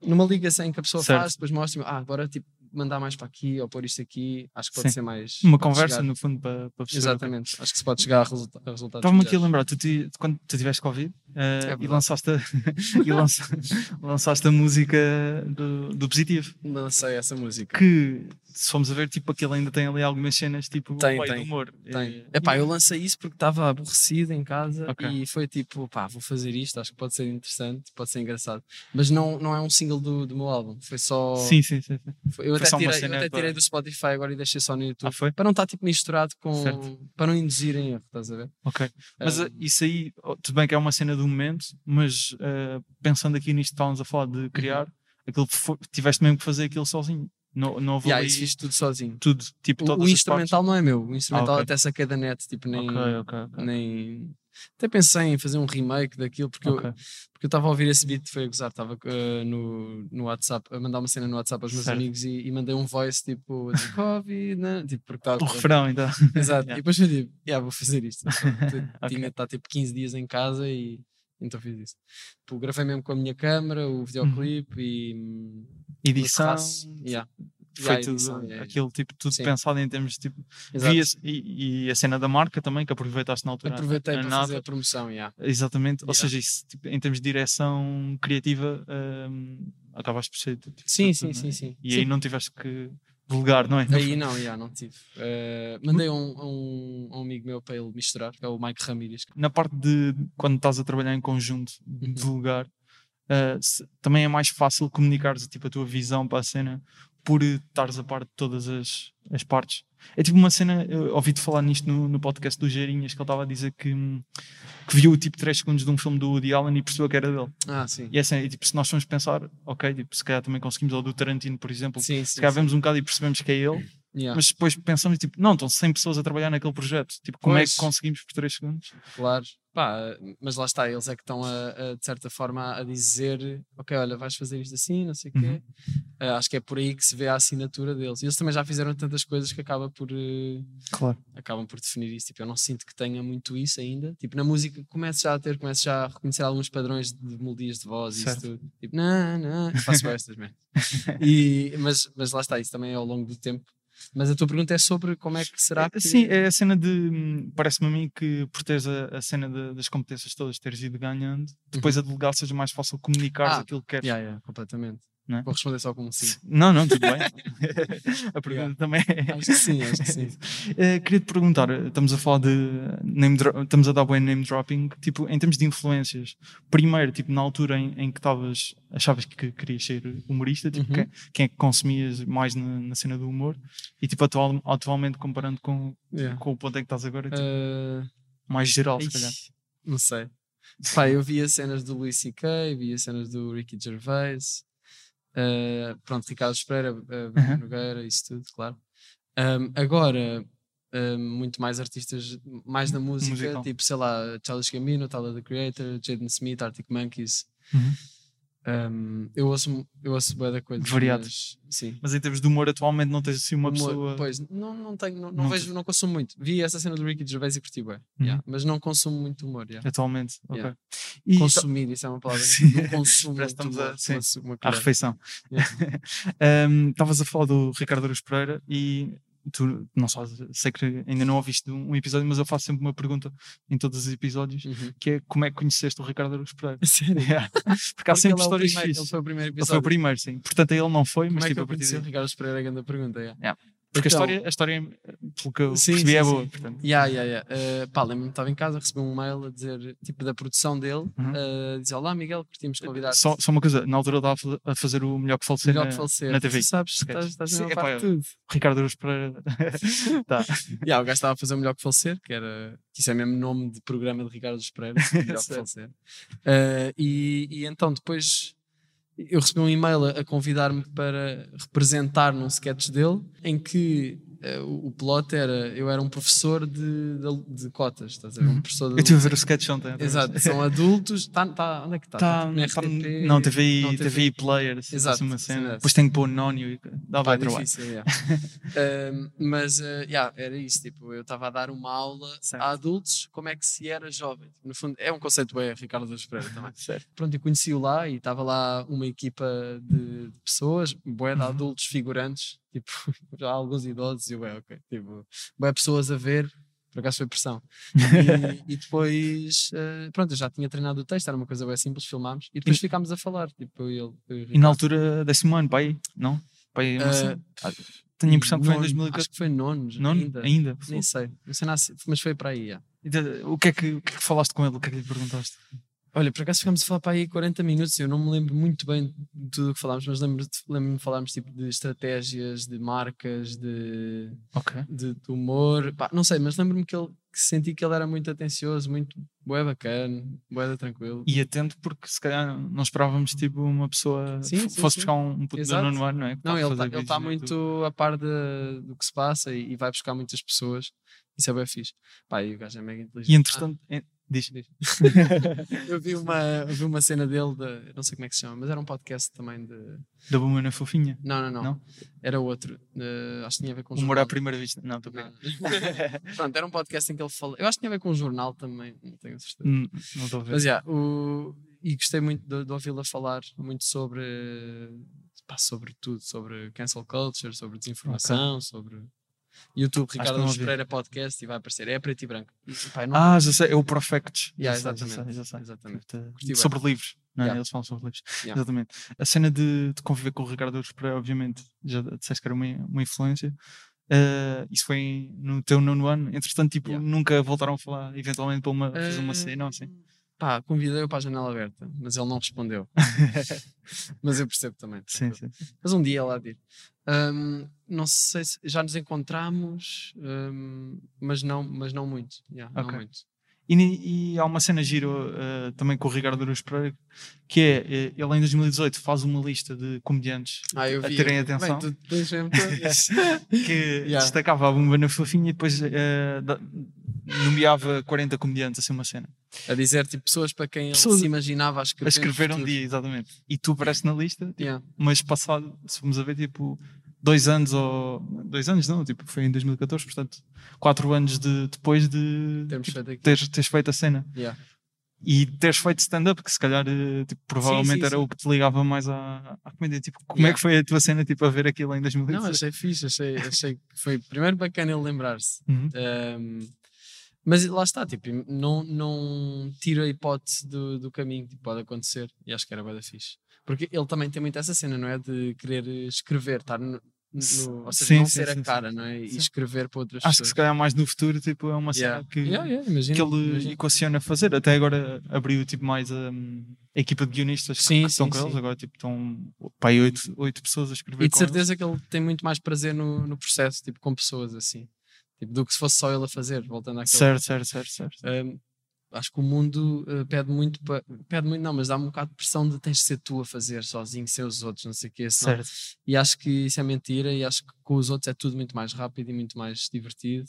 numa ligação que a pessoa Certo. faz, depois mostra ah, agora tipo mandar mais para aqui ou pôr isto aqui, acho que pode Sim. ser mais Uma conversa, chegar- no fundo, para, para perceber. Exatamente, acho que se pode chegar a, resulta a resultados. Estava-me aqui a lembrar, tu, ti- quando tu tiveste Covid eh, e, verdade. lançaste a, *laughs* e lança- lançaste a música do, do Positivo, Lancei essa música. que se formos a ver, tipo, aquilo ainda tem ali algumas cenas, tipo, Tem, tem, de humor. Tem. Eh, Epá, eu lancei isso porque estava aborrecido em casa Ok. e foi tipo, pá, vou fazer isto, acho que pode ser interessante, pode ser engraçado. Mas não, não é um single do, do meu álbum, foi só. Sim, sim, sim. sim. foi- eu foi até, tirei, eu até para- tirei do Spotify agora e deixei só no YouTube. Ah, foi? Para não estar tipo misturado com. Certo. Para não induzir em erro, estás a ver? Ok. Mas Ah, eh, isso aí, oh, tudo bem que é uma cena do momento, mas eh, pensando aqui nisto que estávamos a falar de criar, aquilo tiveste mesmo que fazer aquilo sozinho. Não, não houve yeah, isso fiz tudo sozinho. tudo, tipo, O, o instrumental não é meu, o instrumental ok. até saquei da net, tipo, nem. partes. Ok, ok, ok. nem... Até pensei em fazer um remake daquilo, porque eu, estava a ouvir esse beat, foi a gozar, estava eh, no, no WhatsApp, a mandar uma cena no WhatsApp aos meus Certo. amigos e, e mandei um voice tipo de Covid, né? tipo, porque estava. *laughs* O refrão, então. Exato, *laughs* Yeah. e depois eu digo, yeah, vou fazer isto. *laughs* Ok. Tinha está tipo 15 dias em casa e então fiz isso. Tipo, gravei mesmo com a minha câmera, o videoclipe e. hum, Edição. Yeah. foi Yeah, tudo, edição, yeah, aquilo tipo, tudo Sim. pensado em termos tipo. E, e a cena da marca também, que aproveitaste na altura. Aproveitei a para fazer a promoção, yeah. Exatamente, ou seja, isso, tipo, em termos de direção criativa, hum, acabaste por ser. Tipo, Sim, tudo, sim, né? sim, sim. E Sim. aí não tiveste que delegar, não é? Aí não, já, não tive. Eh, mandei a um, um, um amigo meu para ele misturar, que é o Mike Ramirez. Na parte de quando estás a trabalhar em conjunto, de Uhum. delegar, uh, se- também é mais fácil comunicares tipo, a tua visão para a cena por estares a par de todas as, as partes. É tipo uma cena, eu ouvi-te falar nisto no, no podcast do Geirinhas, que ele estava a dizer que, que viu tipo 3 segundos de um filme do Woody Allen e percebeu que era dele. Ah, sim. E é assim, e, tipo, se nós formos pensar, ok, tipo, se calhar também conseguimos, ou do Tarantino, por exemplo, Sim, sim. se calhar sim. vemos um bocado e percebemos que é ele, Yeah, mas depois pensamos, tipo, não, estão 100 pessoas a trabalhar naquele projeto. Tipo, como é Pois. que conseguimos por 3 segundos? Claro. Pá, mas lá está, eles é que estão a, a, de certa forma a dizer: Ok, olha, vais fazer isto assim, não sei o quê. Uhum. Ah, acho que é por aí que se vê a assinatura deles. E eles também já fizeram tantas coisas que acaba por, eh, Claro. acabam por definir isso. Tipo, eu não sinto que tenha muito isso ainda. Tipo, na música começo já a ter, começo já a reconhecer alguns padrões de melodias de voz e isso Certo. tudo. Tipo, não, não, faço *laughs* estas mesmo. e, mas, mas lá está, isso também é ao longo do tempo. Mas a tua pergunta é sobre como é que será que. Sim, é a cena de. hum, Parece-me a mim que por teres a, a cena de- das competências todas, teres ido ganhando, depois a delegar seja mais fácil comunicar Ah, aquilo que queres. Yeah, yeah, completamente. Não é? Vou responder só com um sim. Não, não, tudo bem. *laughs* a pergunta também é. Acho que sim, acho que sim. *laughs* Eh, queria te perguntar, estamos a falar de name estamos a dar bem name dropping, tipo, em termos de influências, primeiro, tipo, na altura em, em que estavas, achavas que querias ser humorista, tipo, Uhum. quem, quem é que consumias mais na, na cena do humor, e tipo, atual, atualmente comparando com, Yeah. com o ponto em que estás agora, tipo, Uh, mais geral, se calhar. Não sei. Pá, eu via cenas do Luís C.K., via cenas do Ricky Gervais, uh, pronto, Ricardo Espera, uh, Uhum. Nogueira, isso tudo, claro. Um, agora, um, muito mais artistas, mais na música, Musical. tipo, sei lá, Charles Gambino, Tyler, The Creator, Jaden Smith, Arctic Monkeys. Uhum. Um, eu ouço, eu ouço bué da coisa. Variado. mas, Sim. Mas em termos de humor, atualmente não tens assim uma Humor, pessoa. Pois, não, não tenho, não, não Não vejo, não consumo muito. Vi essa cena do Ricky Gervais e curti bué, Uhum. yeah, mas não consumo muito humor. yeah. Atualmente, ok. Yeah. E Consumir, isso é uma palavra. *laughs* Sim. Não consumo muito estamos a- humor, sim. uma- uma à refeição. Yeah. *laughs* Um, Estavas a falar do Ricardo Aruz Pereira e tu não só sei que ainda não ouviste um episódio, mas eu faço sempre uma pergunta em todos os episódios Uhum. que é como é que conheceste o Ricardo Aruz Pereira? *laughs* Sério? *laughs* Yeah. Porque há sempre é histórias primeiro- Ele foi o primeiro Ele foi o episódio. primeiro, sim. Portanto, ele não foi, Como mas é que tipo a partir daí. Ricardo Pereira? Grande pergunta, yeah. Yeah. Porque Então- a, história, a história, pelo que eu Sim, percebi, sim, é sim. boa. Portanto, Yeah, yeah, yeah. Uh, pá, lembro-me que estava em casa, recebi um mail a dizer, tipo, da produção dele, Uhum. uh, dizer, olá Miguel, curtimos convidar só, só uma coisa, na altura ele estava a fazer- o melhor que falecer, melhor na, que falecer. na TV. Tu sabes, estás, estás Sim, de tudo. Ricardo Aruz Pereira. *laughs* tá. Yeah, o gajo estava a fazer o melhor que falecer, que era. Que isso é mesmo nome de programa de Ricardo Espereira, *laughs* melhor que falecer. Uh, e, e então depois eu recebi um e-mail a, convidar-me para representar num sketch dele, em que eh, o, plot era, eu era um professor de, de, de cotas, estás a ver? Um professor de Eu estive a ver o sketch ontem. Exato, são *laughs* adultos. Tá, tá, onde é que está? Tá, no tá- RTP? não, TVI, Não, TVI Player, Exato, uma sim, cena. é. Depois tenho que pôr nónio e dá vai trabalho. difícil, yeah. *laughs* Um, mas uh, yeah, era isso, tipo, eu estava a dar uma aula Certo. a adultos como é que se era jovem. No fundo, é um conceito bem Ricardo dos Pereira também. *laughs* Certo. Pronto, eu conheci-o lá e estava lá uma equipa de, pessoas, bué de Uhum. adultos figurantes, tipo, *laughs* já alguns idosos, e eu, é, ok, tipo, bué pessoas a ver, por acaso foi pressão. E, *laughs* e depois, uh, pronto, eu já tinha treinado o texto, era uma coisa bem simples, filmámos, e depois ficámos a falar, tipo, eu e ele. eu e na altura, décimo ano, pai? Não? Pai, uma Ah, Tenho a impressão que foi em nono, 2014. Acho que foi nono, Nono? ainda. Ainda? Nem sei, não sei nada, mas foi para aí. de- O que, é que, o que é que falaste com ele? O que é que lhe perguntaste? Olha, por acaso ficámos a falar para aí 40 minutos. Eu não me lembro muito bem de tudo o que falámos, mas lembro-me lembro de falarmos tipo, de estratégias, de marcas, de, Ok. de, de humor. Pá, não sei, mas lembro-me que, ele, que senti que ele era muito atencioso, muito bué bacana, bué tranquilo. E atento, porque se calhar não esperávamos tipo uma pessoa Sim, sim, fosse sim. buscar um, um puto Exato. nono ano, não é? Que Não, tá ele está tá YouTube. muito a par de, do que se passa e, e vai buscar muitas pessoas. Isso é bem fixe. Pá, e o gajo é mega inteligente. E entretanto, é- diz. Diz. *laughs* eu vi uma, vi uma cena dele, de, não sei como é que se chama, mas era um podcast também de. da Bumana Fofinha. Não, não, não. Não? Era outro. eh, acho que tinha a ver com Humor à primeira vista. Não, estou bem. *laughs* Pronto, era um podcast em que ele fala. Eu acho que tinha a ver com um jornal também, não tenho certeza. Hum, Não estou a ver. Mas já, o... e gostei muito de, de ouvi-la falar muito sobre. pá, sobre tudo, sobre cancel culture, sobre desinformação, sobre. YouTube, Ricardo ouvi. Pereira Podcast e vai aparecer. É preto e branco. Eu não- Ah, já sei, é o Profects. Yeah, já exatamente, já sei, já sei. exatamente. Curti. Sobre livros, não é? Yeah. Eles falam sobre livros. Yeah. Exatamente. A cena de, de conviver com o Ricardo Ouros Pereira, obviamente, já disseste que era uma, uma influência. Eh, isso foi no teu nono ano. Entretanto, tipo, Yeah. nunca voltaram a falar, eventualmente, para uma, fazer uma Eh, cena ou assim. Pá, convidei-o para a janela aberta, mas ele não respondeu. *laughs* mas eu percebo também. Sim, sim. Mas um dia lá de ir. Ahm, não sei se já nos encontramos, ahm, mas, não, mas não muito. Yeah, Ok. Não muito. E, e há uma cena giro eh, também com o Ricardo Ouros Pereira, que é, eh, ele em 2018 faz uma lista de comediantes Ah, eu a terem Bem, atenção. todas. *laughs* que *laughs* Yeah. destacava a bomba na fofinha e depois da- nomeava 40 comediantes, assim uma cena. a dizer tipo pessoas para quem ele Pessoas se imaginava a escrever. A escrever um dia, exatamente. E tu apareces na lista, tipo, Yeah. mas passado, se formos a ver, tipo, dois anos ou. Dois anos não, tipo, foi em 2014, portanto, quatro anos de, depois de tipo, teres, teres feito a cena. Yeah. E teres feito stand-up, que se calhar eh, tipo, provavelmente sim, era sim. o que te ligava mais à, à comédia. Tipo, como é Yeah. que foi a tua cena tipo, a ver aquilo em 2016? Não, achei fixe, achei, achei que foi primeiro bacana ele lembrar-se. Uhum. Ahm, mas lá está, tipo, não, não tiro a hipótese do, do caminho, tipo, pode acontecer. E acho que era bem fixe. Porque ele também tem muito essa cena, não é? De querer escrever, estar no, no- ou seja, Sim, não sim, ser sim, a cara, não é? E escrever para outras Acho que pessoas. se calhar mais no futuro tipo, é uma cena Yeah. que, Yeah, yeah, imagino, que ele imagino. equaciona fazer. Até agora abriu tipo, mais a, a equipa de guionistas que- Sim, que estão sim, com sim. eles. Agora tipo, estão pai, oito, oito pessoas a escrever E de certeza que ele tem muito mais prazer no, no processo, tipo, com pessoas assim. Tipo, do que se fosse só ele a fazer, voltando eles. àquele Certo, certo, certo, certo. Um, acho que o mundo uh, pede muito, pa- pede muito, não, mas dá um bocado de pressão de tens de ser tu a fazer sozinho, sem os outros, não sei o quê. senão- certo. E acho que isso é mentira, e acho que com os outros é tudo muito mais rápido e muito mais divertido.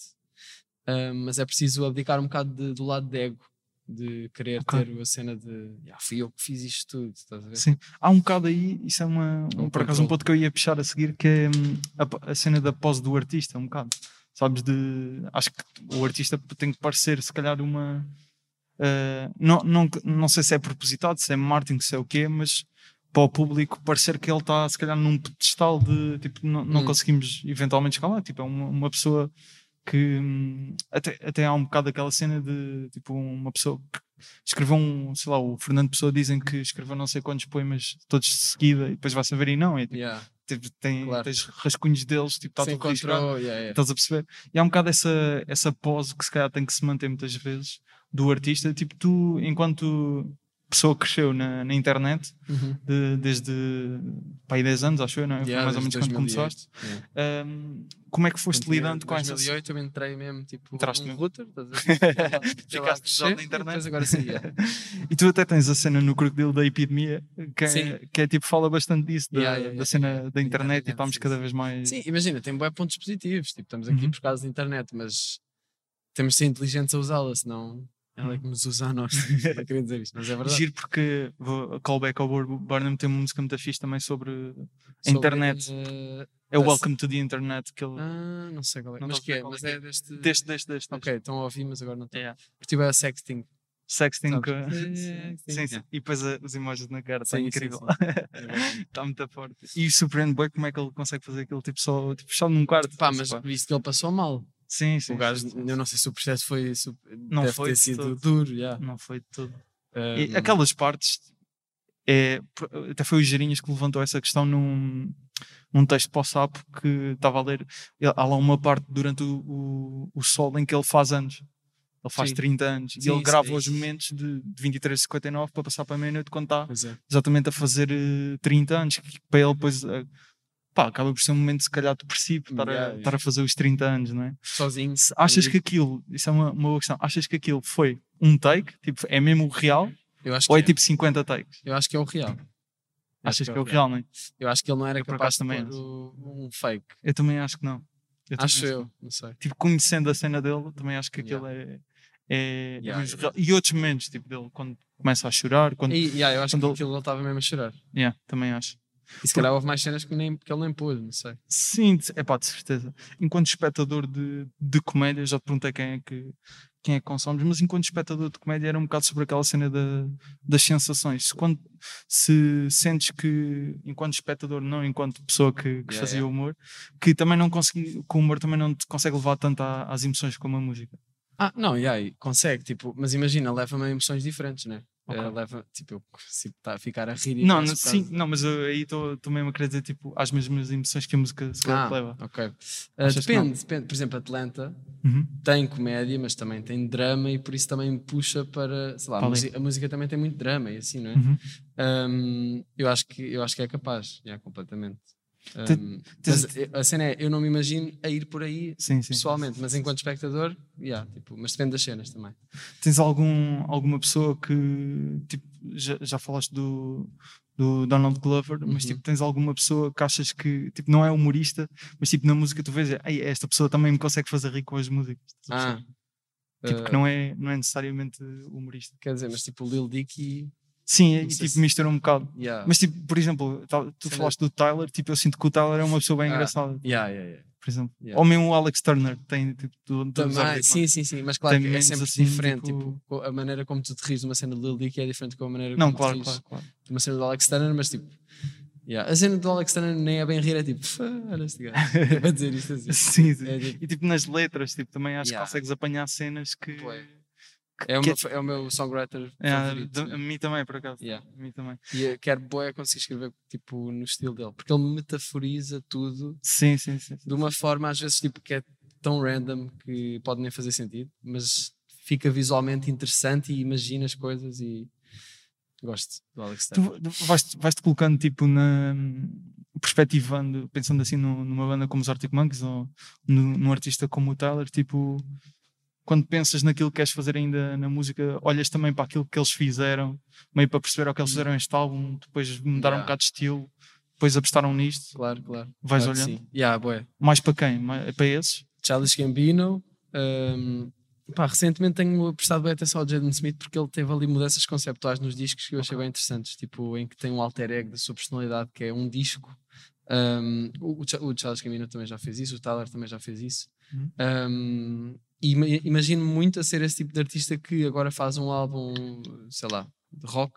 Um, mas é preciso abdicar um bocado de- do lado de ego, de querer Ok. ter a cena de "Ah, fui eu que fiz isto tudo, estás a ver? Sim. Há um bocado aí, isso é uma, Um por acaso um ponto que eu ia puxar a seguir, que é hum, a, a cena da pose do artista, um bocado. Sabes, de. Acho que o artista tem que parecer, se calhar, uma. Eh, não, não, não sei se é propositado, se é marketing, se é o quê, mas para o público parecer que ele está, se calhar, num pedestal de. Tipo, não, não Hum. conseguimos eventualmente escalar. Tipo, é uma, uma pessoa que. hum, Até, até há um bocado aquela cena de. Tipo, uma pessoa que escreveu um, sei lá, o Fernando Pessoa dizem que escreveu não sei quantos poemas todos de seguida e depois vai saber e não, é, tipo, Yeah. teve- tem, Claro. tens rascunhos deles, tipo, está tudo riscado, yeah, yeah. estás a perceber? E há um bocado essa, essa pose que se calhar tem que se manter muitas vezes do artista, tipo, tu, enquanto pessoa que cresceu na, na internet Uhum. de- desde pá, aí 10 anos, acho eu, não é? Yeah, mais ou menos quando 2008. começaste. Yeah. Um, como é que foste lidando com essas 2008 eu entrei mesmo tipo Entraste num mesmo. router, *laughs* Ficaste pesado na internet. agora sim. yeah. *laughs* E tu até tens a cena no Crocodilo da epidemia, que é, que é tipo, fala bastante disso, da, da cena da internet e estamos cada vez mais. Sim, imagina, tem bons pontos positivos. Tipo, estamos aqui Uhum. por causa da internet, mas temos de ser inteligentes a usá-la, senão ela é que nos usa a nós. *laughs* Não queria dizer isto, mas é *laughs* verdade. Giro porque vou, callback ao Burnham tem uma música muito fixe também sobre a Sobre, internet. eh, É o Welcome to the Internet que ele. ah, não sei qual é. Não mas a que é? Mas é é deste. Deste, deste, deste. Ok, estão a ouvir, mas agora não estou. Yeah. Porque tipo é sexting. Sexting. Sabes? com- Sim, *laughs* Sim, sim. E depois uh, os emojis na cara, está incrível. É. Está muito forte. E surpreende bem como é que ele consegue fazer aquilo tipo só tipo, fechado num quarto. Pá, mas visto que ele passou mal. Sim, sim. o gajo, sim, sim. eu não sei se o processo foi. Não foi ter sido todo. duro, yeah. Não foi de tudo. Um, E aquelas partes, é, até foi o Gerinhas que levantou essa questão num, num texto para o Sapo que estava a ler. Ele- Há lá uma parte durante o, o, o sol em que ele faz anos. Ele faz Sim. 30 anos e Sim, ele isso grava é os momentos de, de 23h59 para passar para a meia-noite quando está é. exatamente a fazer eh, 30 anos. Que para ele, depois, eh, pá, acaba por ser um momento, se calhar, depressivo estar, Yeah, a, yeah. estar a fazer os 30 anos, não é? Sozinho. Se achas que aquilo, isso é uma, uma boa questão, achas que aquilo foi um take, tipo, é mesmo o real, Eu acho ou é é. tipo 50 takes? Eu acho que é o real. Eu Achas que é o real, não é? Eu acho que ele não era Eu, capaz de também o- um fake. Eu também acho que não. Eu Acho eu, não. sei. Tipo, conhecendo a cena dele, também acho que aquilo é. é, é Yeah, yeah. real. E outros momentos, tipo, dele, quando começa a chorar, quando. E, yeah, eu acho quando que ele- aquilo ele estava mesmo a chorar. Yeah, também acho. E se calhar houve mais cenas que, nem, que ele nem pôs, não sei. Sim, é pá, de certeza. Enquanto espectador de, de comédia, já te perguntei quem é que, quem é que consomes, mas enquanto espectador de comédia era um bocado sobre aquela cena da, das sensações. Se, quando, se sentes que, enquanto espectador, não enquanto pessoa que, que Yeah, fazia yeah. humor, que também não consegui, que o humor também não te consegue levar tanto à- às emoções como a música. Ah, não, yeah, e consegue, tipo, mas imagina, leva-me a emoções diferentes, né? Eh, leva, tipo, eu consigo tá a ficar a rir Não, não, sim, não, mas eu aí estou mesmo a querer dizer tipo, às mesmas emoções que a música se Ah, leva. ok. Não? depende, depende. Por exemplo, Atlanta Uhum. tem comédia, mas também tem drama e por isso também me puxa para, sei lá, a, ali. música, a música também tem muito drama e assim, não é? Uhum. Um, eu, acho que, eu acho que é capaz, yeah, completamente. Um, mas a cena é, eu não me imagino a ir por aí Sim, sim. pessoalmente, mas enquanto espectador, yeah, tipo, mas depende das cenas também. Tens algum, alguma pessoa que tipo, já, já falaste do, do Donald Glover, mas Uhum. tipo, tens alguma pessoa que achas que tipo, não é humorista, mas tipo, na música tu vês, "Ei, esta pessoa também me consegue fazer rir com as músicas. Ah, tipo, uh, que não é, não é necessariamente humorista. quer dizer, mas tipo o Lil Dicky, Sim, e tipo, se- mistura um bocado. yeah. Mas tipo, por exemplo, tu Cena- falaste do Tyler, tipo, eu sinto que o Tyler é uma pessoa bem Ah, engraçada, yeah, yeah, yeah. por exemplo. yeah. Ou mesmo o Alex Turner, tem tipo, do Também, sim, sim, sim, mas claro que é sempre assim, diferente. tipo- Tipo, a maneira como tu te rires de uma cena do Lil Dicky é diferente com a maneira Não, como claro, tu te rires claro, claro. de uma cena do Alex Turner, mas tipo, yeah. a cena do Alex Turner nem é bem rir, é tipo, "Fá, olha este gajo, *laughs* a dizer isto assim. Sim, sim. É, tipo, E tipo nas letras, tipo, também acho Yeah. que consegues apanhar cenas que. Bué. que- é, meu, é o meu songwriter é, favorito. a mim também, por acaso. Yeah. A mim também. E quero boé conseguir escrever tipo, no estilo dele, porque ele metaforiza tudo Sim, sim, sim. sim. de uma forma às vezes tipo, que é tão random que pode nem fazer sentido, mas fica visualmente interessante e imagina as coisas e gosto do Alex Turner. Tu vais-te vais-te colocando tipo na. perspectivando, pensando assim no- numa banda como os Arctic Monkeys ou no- num artista como o Tyler, tipo. Quando pensas naquilo que queres fazer ainda na música, olhas também para aquilo que eles fizeram, meio para perceber o que eles fizeram este álbum, depois mudaram um. Yeah. bocado de estilo, depois apostaram nisto. Claro, claro. Vais claro olhando? Sim. Yeah, bué. Mais para quem? Mais- Para esses? Charles Gambino. um, pá, recentemente tenho prestado bem atenção ao Jaden Smith porque ele teve ali mudanças conceptuais nos discos que eu achei bem interessantes, tipo em que tem um alter ego da sua personalidade que é um disco. Um, o, o Charles Gambino também já fez isso, o Tyler também já fez isso. Uhum. Um, e ima- imagino muito a ser esse tipo de artista que agora faz um álbum, sei lá, de rock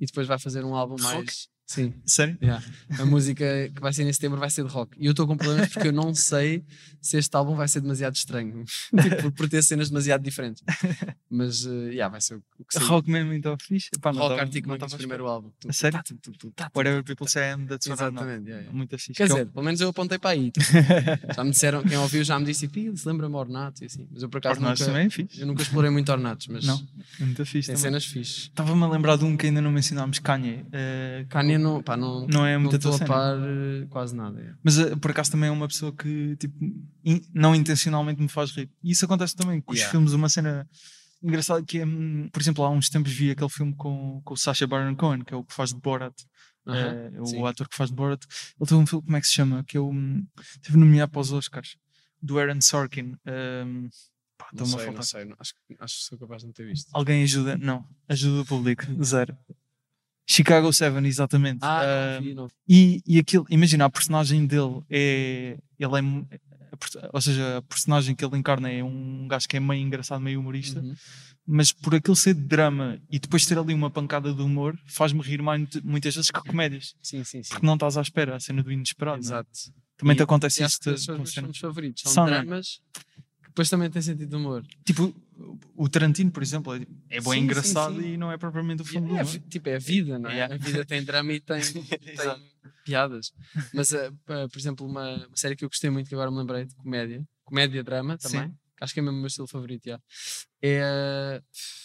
e depois vai fazer um álbum De mais. Sim. Sério? Yeah. A música que vai ser em setembro vai ser de rock. E eu estou com problemas porque eu não sei se este álbum vai ser demasiado estranho. *laughs* tipo, por ter cenas demasiado diferentes. Mas, uh, yeah, vai ser o que sei. Rock mesmo então fixe. Pá, não Rock tava- Arctic Monkeys, primeiro álbum. A sério? Tá, tu, tu, tu, tá, tu, Whatever people tá. say I am, that's what I'm not. Exatamente. yeah, yeah. Muito fixe. Quer dizer, pelo menos eu apontei para aí. *laughs* Já me disseram, quem ouviu já me disse, "Ih, se lembra-me Ornato e assim. Mas eu por acaso Ornatos nunca, também é fixe. eu nunca explorei muito Ornatos, mas Não, muito fixe. tem também. cenas fixe. Estava-me a lembrar de um que ainda não mencionámos, Kanye. eh, Não, pá, não, Não é não muito a estou a par eh, quase nada. é. Mas eh, por acaso também é uma pessoa que tipo, in- não intencionalmente me faz rir. E isso acontece também com os Yeah. filmes, uma cena engraçada que é, hum, por exemplo, há uns tempos vi aquele filme com, com o Sacha Baron Cohen, que é o que faz de Borat, Aham, eh, sim. o ator que faz de Borat. Ele tem um filme, como é que se chama? Que eu hum, teve nomeado para os Oscars, do Aaron Sorkin. hum, pá, Não sei, não sei. não- Acho, acho que sou capaz de não ter visto. Alguém ajuda? Não, ajuda o público, zero. Chicago 7, exatamente. Ah, Ah, não vi, não. E, e aquilo, imagina, a personagem dele é. Ele é. Ou seja, a personagem que ele encarna é um gajo que é meio engraçado, meio humorista, Uhum. mas por aquilo ser de drama e depois ter ali uma pancada de humor, faz-me rir mais, muitas vezes que comédias, Sim, sim, sim. porque não estás à espera, a cena do inesperado. é? Exato. Também E- te acontece isso são os meus favoritos. São, São, né? dramas que depois também têm sentido de humor. Tipo, o Tarantino, por exemplo, é, é bem Sim, sim, engraçado sim. e não é propriamente o filme É, do é tipo, é a vida, não é? Yeah. A vida tem drama e tem, *laughs* tem piadas. Mas, eh, pa- por exemplo, uma, uma série que eu gostei muito, que agora me lembrei, de comédia, comédia-drama também, Sim. que acho que é mesmo o meu estilo favorito, já. é...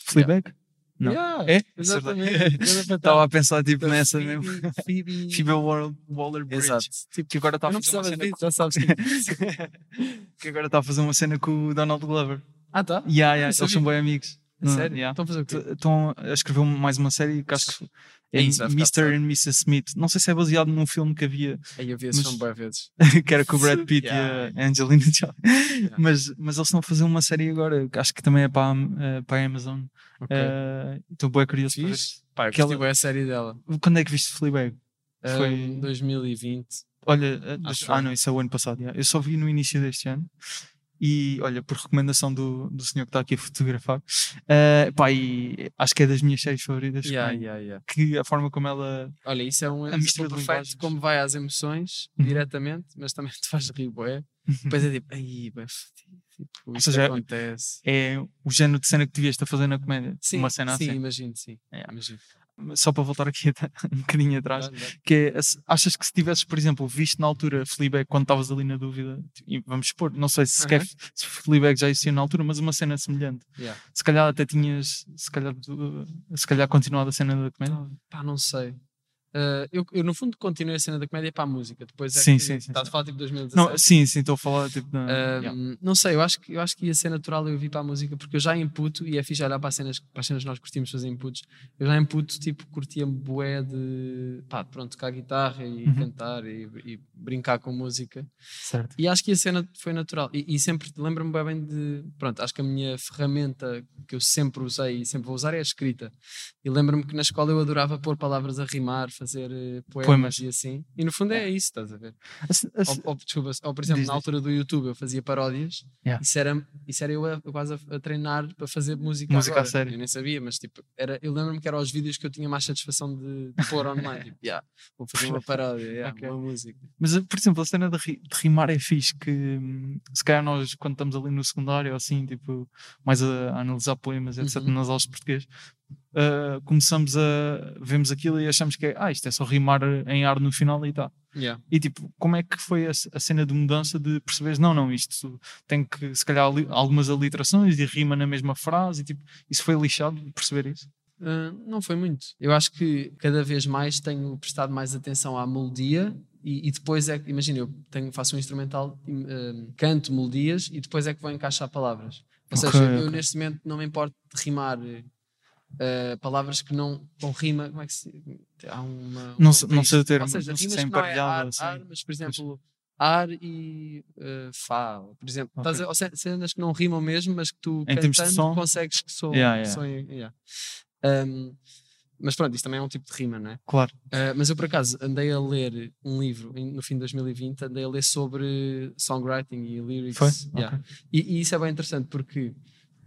Fleabag? Não. Yeah, É? Exatamente. *laughs* Estava a pensar tipo nessa Phoebe- mesmo. Phoebe... *laughs* Phoebe Wall- Waller-Bridge. Exato. Tipo, Que agora está a não fazer uma precisava cena de com- já sabes que... que agora está a fazer uma cena com o Donald Glover. Ah, tá? Yeah, yeah, eles são bem amigos. A Não, Sério? yeah. Estão a fazer o quê? Estão a escrever mais uma série que acho que é É isso, Mr. and Mrs. Smith. Não sei se é baseado num filme que havia, Aí eu vi esse Mas- filme boas vezes. *laughs* que era com o Brad Pitt Yeah. e a Angelina Jolie. Mas, mas eles estão a fazer uma série agora, que acho que também é para, a- eh, para a Amazon. Ok. Eh, Estou bem curioso para ver. Pá, gostei bué a série dela. Quando é que viste Fleabag? Foi Foi- em 2020. Olha, ah eu. não, isso é o ano passado. yeah. Eu só vi no início deste ano. E olha, por recomendação do, do senhor que está aqui a fotografar, eh, pá, e acho que é das minhas séries favoritas. Yeah, yeah, yeah. Que a forma como ela. Olha, isso é um mistura exemplo de perfeito linguagens. como vai às emoções Uhum. diretamente, mas também *laughs* te faz rir, bué. Depois é tipo, ai, bué, fodido, tipo, seja, acontece. É o género de cena que devias estar a fazer na comédia. Sim, uma cena sim, assim. imagino, sim. Yeah. Imagino. Só para voltar aqui *laughs* um bocadinho atrás. Que é, achas que se tivesses, por exemplo, visto na altura Fleabag quando estavas ali na dúvida, e vamos supor, não sei se sequer Aham. se Fleabag já existia na altura, mas uma cena semelhante. Yeah. Se calhar até tinhas, se calhar, se calhar continuado a cena da comédia. Então, Pá, não sei. Uh, eu, eu, no fundo, continuei a cena da comédia para a música. Depois é Sim, sim, sim, Estás sim. a falar tipo 2017. Não, sim, sim, estou a falar tipo da. Um, yeah. Não sei, eu acho, que, eu acho que ia ser natural eu vir para a música porque eu já imputo, e é fixe olhar para as cenas, para as cenas que nós curtimos fazer inputs. Eu já imputo, tipo, curtia bué de pá, pronto, tocar guitarra e Uhum. cantar e, e brincar com música. Certo. E acho que a cena foi natural. E, e sempre lembro-me bué bem de. Pronto, acho que a minha ferramenta que eu sempre usei e sempre vou usar é a escrita. E lembro-me que na escola eu adorava pôr palavras a rimar, fazer eh, poemas, Poemas. e assim. E no fundo é isso, estás a ver? A ce- a ce- Ou, ou, desculpa, ou, por exemplo, Diz, na altura do YouTube eu fazia paródias. Yeah. Isso, era, isso era eu a, quase a, a treinar para fazer música. Música a agora. sério. Eu nem sabia, mas tipo, era, eu lembro-me que eram os vídeos que eu tinha mais satisfação de, de pôr online. tipo, yeah, vou fazer uma *laughs* paródia, yeah, Ok. uma música. Mas, por exemplo, a cena de, ri- de rimar é fixe, que hum, se calhar nós, quando estamos ali no secundário, ou assim, tipo, mais a, a analisar poemas, etc., Uhum. nas aulas de português, ah, começamos a. vemos aquilo e achamos que é, ah, isto é só rimar em ar no final e tá. Yeah. E tipo, como é que foi a, a cena de mudança de perceberes, não, não, isto tem que, se calhar, ali- algumas aliterações e rima na mesma frase, e tipo, isso foi lixado de perceber isso? Uh, não foi muito. Eu acho que cada vez mais tenho prestado mais atenção à melodia e, e depois é que, imagina, eu tenho, faço um instrumental, uh, canto melodias e depois é que vou encaixar palavras. Ou Ok, seja, eu ok. neste momento não me importo de rimar uh, palavras que não com rima, como é que se há uma Não um sei- não sei o termo, Ou seja, não sei rimas se é é ar, assim. ar, mas por exemplo, ar e uh, fá, por exemplo, Ok. Estás a- ou cenas que não rimam mesmo, mas que tu Em cantando som? consegues que soem. Yeah, yeah. yeah. Um, mas pronto, isto também é um tipo de rima, não é? Claro. Uh, mas eu por acaso andei a ler um livro no fim de 2020, andei a ler sobre songwriting e lyrics. Foi? Yeah. Ok. E, e isso é bem interessante porque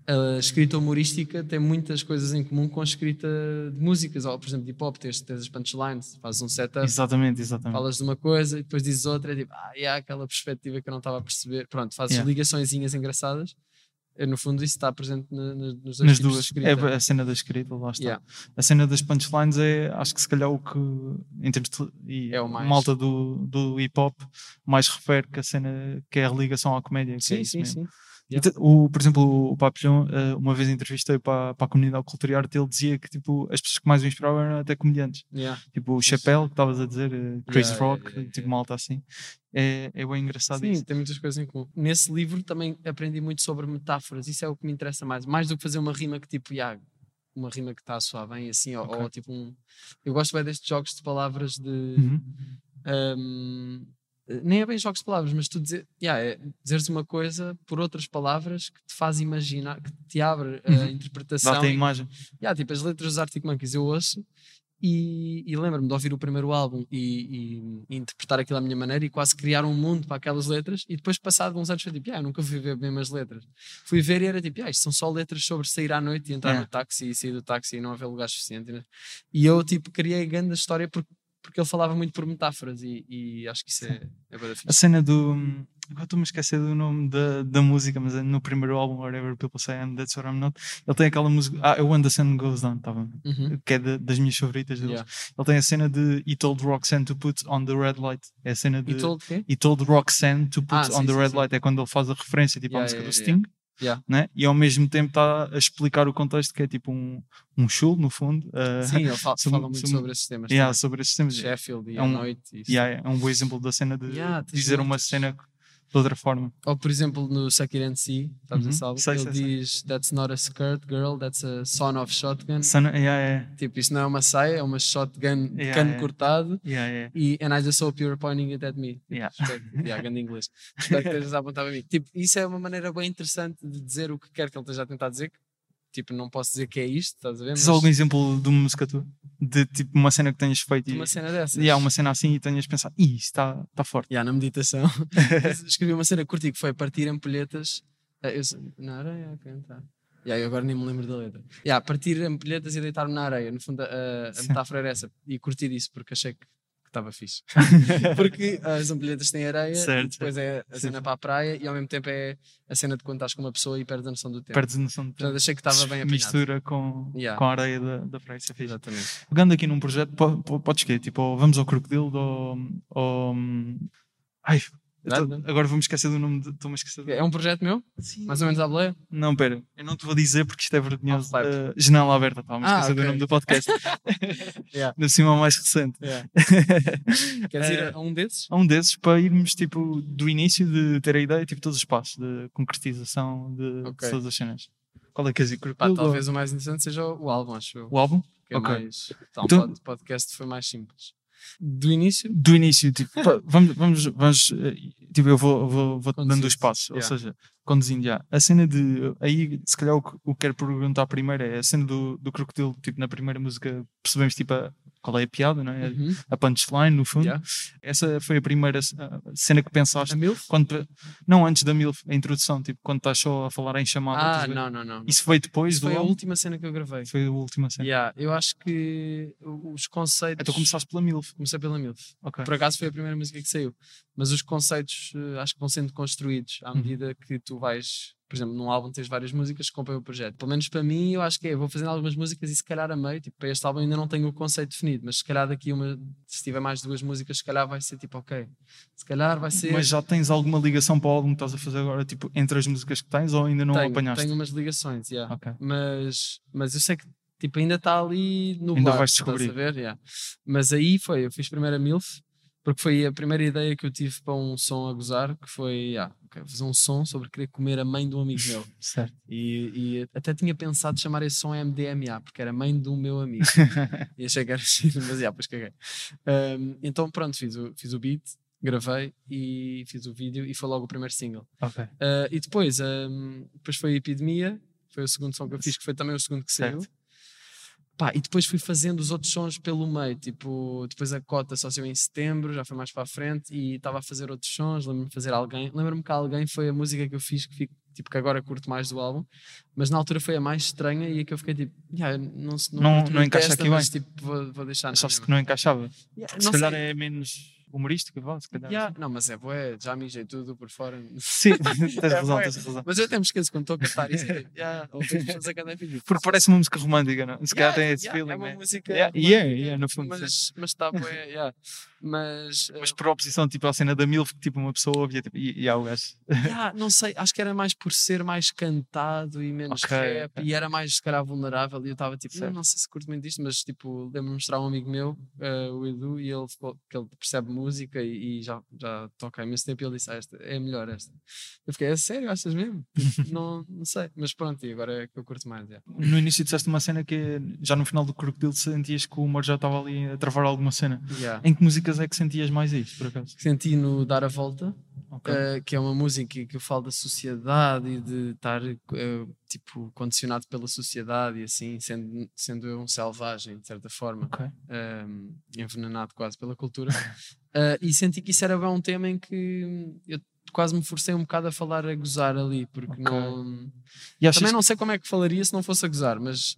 a escrita humorística tem muitas coisas em comum com a escrita de músicas, ou por exemplo de hip hop, tens, tens as punchlines, fazes um setup, Exatamente, exatamente. falas de uma coisa e depois dizes outra, é tipo, ah, e há aquela perspectiva que eu não estava a perceber. Pronto, fazes Yeah. ligaçõezinhas engraçadas. No fundo, isso está presente na, na, nos dois Nas duas. de escrita. É a cena da escrita, lá está. Yeah. A cena das punchlines é, acho que se calhar o que, em termos de e É o mais- malta do, do hip hop, mais refere que a cena que é a ligação à comédia. é Sim, isso sim, mesmo. sim. Então, o, por exemplo, o Papillon, eh, uma vez entrevistei para, para a comunidade cultura e arte, ele dizia que tipo, as pessoas que mais o inspiravam eram até comediantes. Yeah. Tipo o Chappelle, que estavas a dizer, eh, Chris Yeah, Rock, yeah, yeah, tipo yeah. malta assim. É, é bem engraçado Sim, isso. tem muitas coisas em comum. Nesse livro também aprendi muito sobre metáforas. Isso é o que me interessa mais. Mais do que fazer uma rima que tipo, yeah, uma rima que está a soar bem assim, ou- ou, tipo um. Eu gosto bem destes jogos de palavras de. Uhum. hum, nem é bem jogos de palavras, mas tu dizer, yeah, é dizeres uma coisa por outras palavras que te faz imaginar, que te abre a Uhum. interpretação. Dá-te a e- imagem. Yeah, tipo, as letras dos Arctic Monkeys eu ouço e, e lembro-me de ouvir o primeiro álbum e, e- e interpretar aquilo à minha maneira e quase criar um mundo para aquelas letras e depois passado uns anos foi tipo, eu nunca fui ver bem as letras fui ver e era tipo, yeah, isto são só letras sobre sair à noite e entrar Yeah. no táxi e sair do táxi e não haver lugar suficiente né? e eu tipo criei grande história porque, porque ele falava muito por metáforas e, e acho que isso é, é bem A cena do. Agora estou-me a esquecer do nome da, da música, mas é no primeiro álbum, Whatever People Say I'm, That's What I'm Not, ele tem aquela música. Ah, When the Sun Goes Down, tá bem? Uhum. que é da- das minhas favoritas deles. Yeah. Ele tem a cena de He told Roxanne to put on the red light. É a cena de e told quê? He told Roxanne to put Ah, on sim, the sim, red sim. light. É quando ele faz a referência tipo, à Yeah, música yeah, do Sting. Yeah. Né? E ao mesmo tempo está a explicar o contexto que é tipo um, um chulo, no fundo. uh, sim, ele fala, sobre- fala muito sobre- sobre esses temas yeah, também. sobre esses temas. Sheffield e É à um- noite e isso. Yeah, é um bom exemplo da cena de Yeah, dizer uma cena de outra forma. Ou por exemplo no and See, sabes Uhum. álbum? Sei, Ele sei, sei. diz That's not a skirt girl, that's a son of shotgun. Sana- yeah, yeah, Tipo, isso não é uma saia, é uma shotgun de Yeah, cano yeah. cortado. yeah, yeah. E and I just hope you're pointing it at me. Yeah. Espero, yeah, grande inglês. Espero que estejas a apontar para mim. Tipo, isso é uma maneira bem interessante de dizer o que quer que ele esteja a tentar dizer. que, Tipo, não posso dizer que é isto, estás a ver? Tens Mas algum exemplo de uma música tua? De tipo uma cena que tenhas feito de e uma cena dessas. e há uma cena assim e tenhas pensado, ih, isto está tá forte. Yeah, na meditação. *laughs* Escrevi uma cena curti que foi partir ampulhetas. eh, eu na areia a cantar. Yeah, eu agora nem me lembro da letra. Yeah, partir ampulhetas e deitar-me na areia. No fundo, a, a metáfora era essa. E curti disso porque achei que estava fixe. *laughs* porque as ampulhetas têm areia Certo, depois é a cena para a praia e ao mesmo tempo é a cena de quando estás com uma pessoa e perdes a noção do tempo. Perdes a noção de Portanto, achei que estava bem apanhado. mistura com, Yeah. com a areia da, da praia. Isso é fixe. Exatamente. Pegando aqui num projeto, po- po- podes que Tipo, vamos ao Crocodilo ou. ou ai, tô- Nada. agora vou-me esquecer do nome. de- Estou-me a esquecer do É um projeto meu? Sim. Mais ou menos à boleia? Não, pera, eu não te vou dizer porque isto é vergonhoso. Off-pipe. Uh, janela aberta, estava a Ah, esquecer do ok. nome do podcast. *laughs* *laughs* Yeah. De cima mais recente. *laughs* Queres ir a um desses? a um desses para irmos tipo do início de ter a ideia, tipo todos os passos de concretização de, de Ok. todas as cenas. Qual é que és ir Pá, talvez o mais interessante seja o álbum, acho eu. o álbum? que é Ok. mais. Tá, Então- o pod- podcast foi mais simples. Do início, do início, tipo, vamos, vamos, vamos eh, tipo, eu vou, vou, vou dando os passos, ou Yeah. seja, conduzindo já. A cena de, aí, se calhar o que, o que quero perguntar primeiro é a cena do, do crocodilo, tipo, na primeira música percebemos, tipo, a- qual é a piada, não é? uhum. A punchline, no fundo. Yeah. Essa foi a primeira cena que pensaste, a MILF? quando, não, antes da MILF, a introdução, tipo, quando estás só a falar em chamada. Ah, não, não, não. Isso veio depois Isso do foi a álbum? última cena que eu gravei. Foi a última cena. Yeah, eu acho que os conceitos. Então começaste pela MILF. Comecei pela MILF. Ok. Por acaso foi a primeira música que saiu. Mas os conceitos eh, acho que vão sendo construídos à Uhum. medida que tu vais. Por exemplo, num álbum tens várias músicas que compõem o projeto. Pelo menos para mim, eu acho que é. Vou fazendo algumas músicas e se calhar a meio, tipo, para este álbum ainda não tenho o conceito definido, mas se calhar daqui uma, se tiver mais duas músicas, se calhar vai ser tipo, ok. Se calhar vai ser. Mas já tens alguma ligação para o álbum que estás a fazer agora, tipo, entre as músicas que tens ou ainda não tenho, apanhaste? tenho umas ligações, yeah. Ok. mas, mas eu sei que tipo, ainda está ali no Ainda bar, vais descobrir. ver? Yeah. Mas aí foi, eu fiz primeiro a MILF, porque foi a primeira ideia que eu tive para um som a gozar, que foi yeah, ok, fazer um som sobre querer comer a mãe de um amigo meu. *laughs* Certo. E, e até tinha pensado chamar esse som MDMA, porque era mãe do meu amigo. *laughs* e achei que era giro, mas yeah, depois caguei. Um, então pronto, fiz o, fiz o beat, gravei e fiz o vídeo e foi logo o primeiro single. ok. Uh, e depois, um, depois foi a Epidemia, foi o segundo som que eu fiz, que foi também o segundo que saiu. Pá, e depois fui fazendo os outros sons pelo meio, tipo, depois a cota só saiu em setembro, já foi mais para a frente e estava a fazer outros sons, lembro-me de fazer alguém, lembro-me que alguém foi a música que eu fiz que fico, tipo, que agora curto mais do álbum, mas na altura foi a mais estranha e a que eu fiquei tipo, yeah, não, não, Não- não encaixa esta, aqui mas, tipo, vou, vou deixar Achaste que não encaixava? Yeah, Se não calhar sei. é menos humorística, vá, se calhar. Yeah, não, mas é boé, já mijei tudo por fora. Sim, *laughs* tens É razão, bué. tens razão. Mas eu até me esqueço quando estou a cantar isso. tipo, yeah, pessoas a cantar Porque parece uma música romântica, não? Se calhar Yeah, tem esse yeah, feeling. É uma né? música. Yeah, e é, e é, no fundo, Mas mas está bué, yeah. Mas. *laughs* Mas por oposição, tipo, à cena da Milf, que tipo, uma pessoa ouvia, tipo, e, e há o gajo. Yeah, não sei, acho que era mais por ser mais cantado e menos Ok, rap ok. e era mais se calhar vulnerável e eu estava tipo, não, não sei se curto muito disto, mas tipo, lembro-me de mostrar a um amigo meu, eh, o Edu, e ele ficou, que ele percebe música e, e já, já toca há imenso tempo e ele disse, ah, esta é melhor esta. Eu fiquei, é sério, achas mesmo? *laughs* Não, não sei, mas pronto, e agora é que eu curto mais. yeah. No início disseste uma cena que já no final do Crocodilo sentias que o humor já estava ali a travar alguma cena. Yeah. Em que músicas é que sentias mais isso, por acaso? Senti no Dar a Volta, Ok. Uh, que é uma música que fala da sociedade e de estar uh, tipo condicionado pela sociedade e assim sendo sendo eu um selvagem de certa forma Ok. um, envenenado quase pela cultura Uh, *laughs* e senti que isso era bem um tema em que eu quase me forcei um bocado a falar a gozar ali porque Ok. não E achas também não sei como é que falaria se não fosse a gozar mas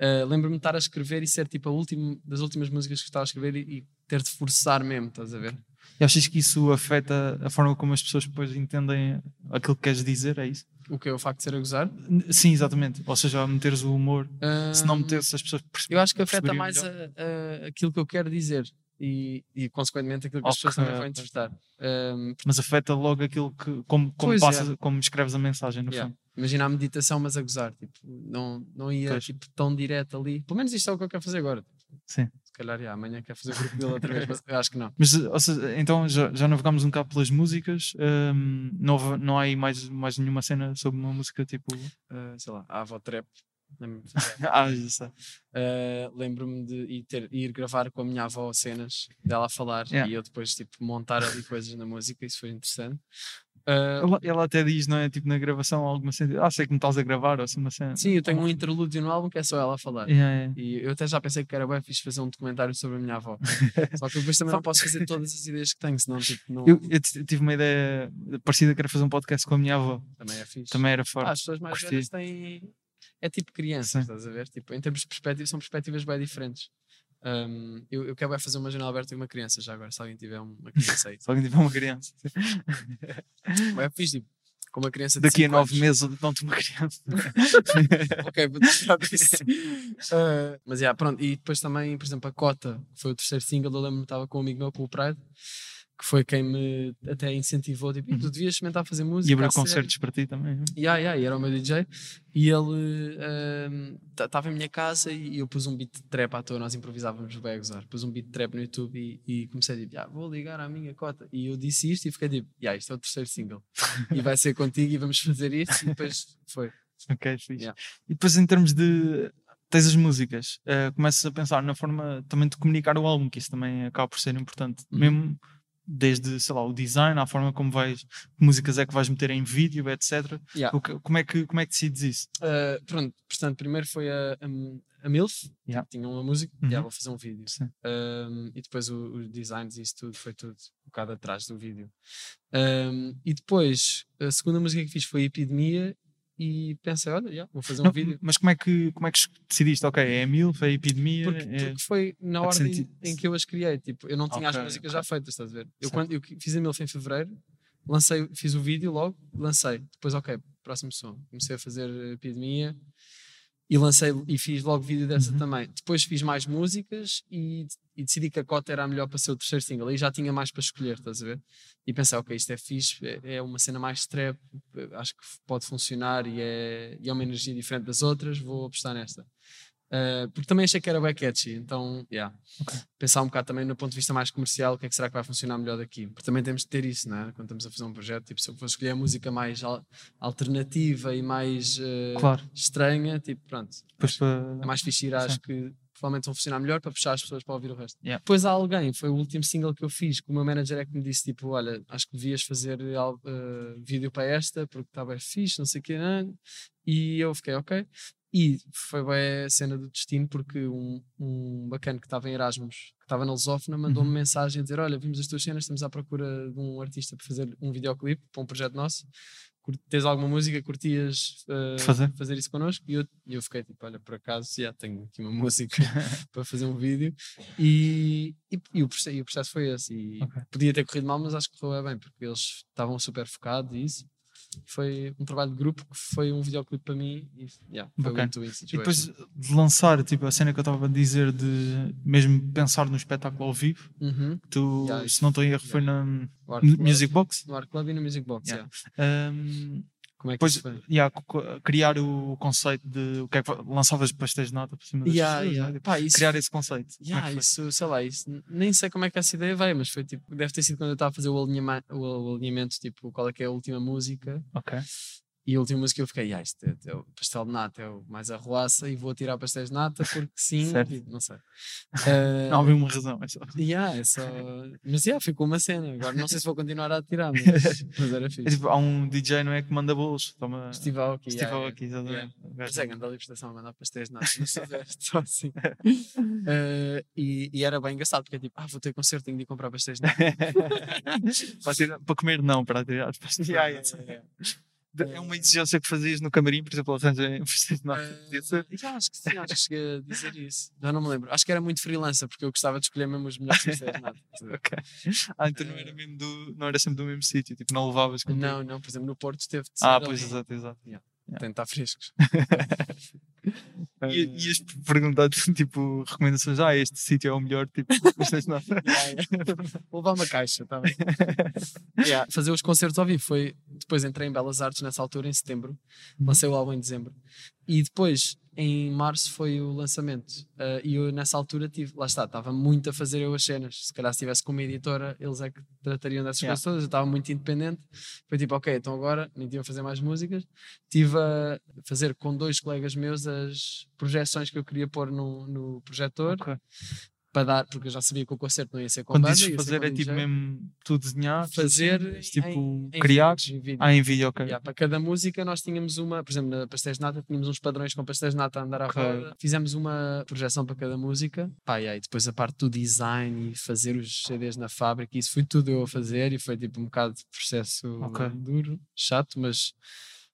uh, lembro-me de estar a escrever e ser tipo a última das últimas músicas que estava a escrever e, e ter de forçar mesmo estás a ver E achas que isso afeta a forma como as pessoas depois entendem aquilo que queres dizer? É isso? o que é o facto de ser a gozar Sim, exatamente. Ou seja, a meteres o humor. Se não Um, meteres, as pessoas Eu acho que afeta mais a- a- aquilo que eu quero dizer e, e consequentemente aquilo que as pessoas também vão interpretar. Um, Mas afeta logo aquilo que. Como, como, Pois passas, é. como escreves a mensagem, no Yeah. fundo. imagina a meditação, mas a gozar. Tipo, não, não ia Pois. tipo, tão direto ali. Pelo menos isto é o que eu quero fazer agora. Sim. Se calhar yeah, amanhã quero fazer o grupo dele outra vez, *laughs* mas eu acho que não. Mas, ou seja, então já, já navegámos um bocado pelas músicas. hum, não, não há aí mais, mais nenhuma cena sobre uma música tipo. Uh, sei lá, a avó trap. Lembro-me *laughs* ah. Uh, Lembro-me de ir, ter- ir gravar com a minha avó cenas dela a falar Yeah. e eu depois tipo, montar ali coisas na música. Isso foi interessante. Uh, Ela, ela até diz, não é? Tipo na gravação, alguma cena. Ah, sei que me estás a gravar ou assim uma cena. Sim, eu tenho um interlúdio no álbum que é só ela a falar. Yeah, yeah. E eu até já pensei que era bem fixe fazer um documentário sobre a minha avó. *laughs* Só que depois também não posso fazer *laughs* todas as ideias que tenho, senão tipo, não, Eu, eu tive uma ideia parecida que era fazer um podcast com a minha avó. também é fixe. Também era Ah, forte. as pessoas mais curti. velhas têm. É tipo crianças, Sim. estás a ver? Tipo, em termos de perspectiva, são perspectivas bem diferentes. Um, eu, eu quero fazer uma janela aberta com uma criança já agora, se alguém tiver uma criança aí. *laughs* Se alguém tiver uma criança. É fixe, tipo, com uma criança Daqui a nove anos. meses dão-te uma criança. *laughs* ok, vou deixar disso. Uh, mas yeah, pronto, e depois também, por exemplo, a Cota, que foi o terceiro single, eu lembro-me que estava com um amigo meu, com o Pride, que foi quem me até incentivou, tipo, "Ih, tu devias experimentar fazer música. E abriu a sério." concertos para ti também. Yeah, yeah, e era o meu DJ e ele estava em minha casa e eu pus um beat de trap à toa, nós improvisávamos a gozar. Pus um beat de trap no YouTube e, e comecei a dizer, "Ya, vou ligar à minha cota. E eu disse isto e fiquei tipo, yeah, isto é o terceiro single e vai ser contigo e vamos fazer isto. E depois foi. *laughs* Ok, fixe. Yeah. E depois em termos de. Tens as músicas, eh, começas a pensar na forma também de comunicar o álbum, que isso também acaba por ser importante. Uhum. Mesmo desde, sei lá, o design, à forma como vais, que músicas é que vais meter em vídeo, etc. Yeah. Que- como, é que, como é que decides isso? Uh, pronto, portanto, primeiro foi a, a, a MILF, Yeah. que tinha uma música, Uhum. yeah, vou fazer um vídeo. Um, e depois os designs e isso tudo foi tudo um bocado atrás do vídeo. Um, e depois a segunda música que fiz foi Epidemia e pensei, olha, yeah, vou fazer um Não, vídeo. Mas como é, que, como é que decidiste? Ok, é a MILF, é a epidemia. Porque, é- porque foi na é ordem senti- em que eu as criei. Tipo, eu não tinha as Ok, músicas ok. já feitas, estás a ver? Eu, Certo. quando, eu fiz a MILF em fevereiro, lancei, fiz o vídeo logo, lancei. Depois, ok, próximo som. Comecei a fazer a Epidemia e lancei e fiz logo vídeo dessa Uhum. também. Depois fiz mais músicas e, e decidi que a cota era a melhor para ser o terceiro single. Aí já tinha mais para escolher, estás a ver? E pensei, ok, isto é fixe, é, é uma cena mais trap, acho que pode funcionar e é, e é uma energia diferente das outras, vou apostar nesta. Uh, porque também achei que era bem catchy, então, yeah. Ok. Pensar um bocado também no ponto de vista mais comercial, o que é que será que vai funcionar melhor daqui? Porque também temos de ter isso, né? Quando estamos a fazer um projeto, tipo, se eu for escolher a música mais al- alternativa e mais uh, Claro. estranha, tipo, pronto, Depois para. é mais fixe ir às que provavelmente vão funcionar melhor para puxar as pessoas para ouvir o resto. Yeah. Depois há alguém, foi o último single que eu fiz, que o meu manager é que me disse, tipo, olha, acho que devias fazer uh, vídeo para esta, porque está bem fixe, não sei o quê, né? e eu fiquei, ok. E foi bem a cena do destino, porque um, um bacana que estava em Erasmus, que estava na Lusófona, mandou-me Uhum. mensagem a dizer: Olha, vimos as tuas cenas, estamos à procura de um artista para fazer um videoclipe para um projeto nosso. Tens alguma música? Curtias uh, Fazer? isso connosco? E eu, eu fiquei tipo: Olha, por acaso já tenho aqui uma *laughs* música *laughs* para fazer um vídeo. E, e, e o, processo, e o processo foi esse. E Ok. podia ter corrido mal, mas acho que correu bem, porque eles estavam super focados e isso. Foi um trabalho de grupo que foi um videoclipe para mim e yeah, foi Bacana. o Into It E depois de lançar, tipo, a cena que eu estava a dizer de mesmo pensar no espetáculo ao vivo, Uhum. tu, Yeah, se não estou em erro, foi na Music Box. No Art Club e no Music Box, Yeah. yeah. Um, Como é que yeah, criar o conceito de o que é que lançavas pastéis de nata por cima das Yeah, pessoas, yeah. né? Pá, isso, criar esse conceito. É yeah, foi? isso, sei lá, isso, nem sei como é que essa ideia veio, mas foi tipo, deve ter sido quando eu estava a fazer o, alinhama, o, o alinhamento, tipo, qual é que é a última música. Ok. E a última música eu fiquei, ah, isto é, é o pastel de nata, é o mais arruaça e vou tirar pastéis de nata porque *laughs* sim, e não sei. Eh, *laughs* Não havia uma razão. É só. yeah, é só... Mas yeah, ficou uma cena. Agora não sei se vou continuar a tirar, mas, *laughs* mas era É fixe. tipo, há um DJ, não é? Que manda bolos. Toma... Steve Aoki, Steve yeah, Aoki, exatamente. O gajo- Mas é grande a libertação a mandar pastéis de nata, não deste, só assim. Eh, e, e era bem engraçado, porque é tipo, ah, vou ter concerto, tenho de ir comprar pastéis de nata. para, tirar- para comer, não, para tirar as pastéis de Yeah, yeah, yeah. É uma exigência que fazias no camarim, por exemplo, arranjem. Eh, Podia ser. já, acho que sim, acho que cheguei a dizer isso. Já não me lembro. Acho que era muito freelancer, porque eu gostava de escolher mesmo os melhores de nata. *laughs* Ok. Ah, então não era mesmo do, não era sempre do mesmo sítio, tipo, não levavas contigo. Não, não, por exemplo, no Porto teve de ser Ah, ali. pois, exato, exato. Tem de estar frescos. *laughs* E, ias perguntar, *laughs* tipo, recomendações, ah, este sítio é o melhor, tipo. *laughs* Yeah, yeah. Vou levar uma caixa, tá bem. Yeah, Fazer os concertos ao vivo foi. Depois entrei em Belas Artes nessa altura, em setembro. Lancei o álbum em dezembro. E depois, em março, foi o lançamento. Ah, e eu, nessa altura, tive. Lá está, estava muito a fazer eu as cenas. Se calhar, se estivesse com uma editora, eles é que tratariam dessas Yeah. coisas todas. Eu estava muito independente. Foi tipo, ok, então agora nem tive a fazer mais músicas. Estive a fazer com dois colegas meus as projeções que eu queria pôr no, no projetor. Ok. Para dar, porque eu já sabia que o concerto não ia ser com Quando banda, dizes fazer, é tipo mesmo tu desenhar, fazer tipo, em, criar. em vídeo. Ah, em vídeo, ok. Yeah, para cada música nós tínhamos uma, por exemplo, na Pastéis de Nata tínhamos uns padrões com pastéis de nata a andar à Ok. roda. Fizemos uma projeção para cada música. Pá, e aí depois a parte do design e fazer os CDs na fábrica, isso foi tudo eu a fazer e foi tipo um bocado de processo Ok. duro, chato, mas,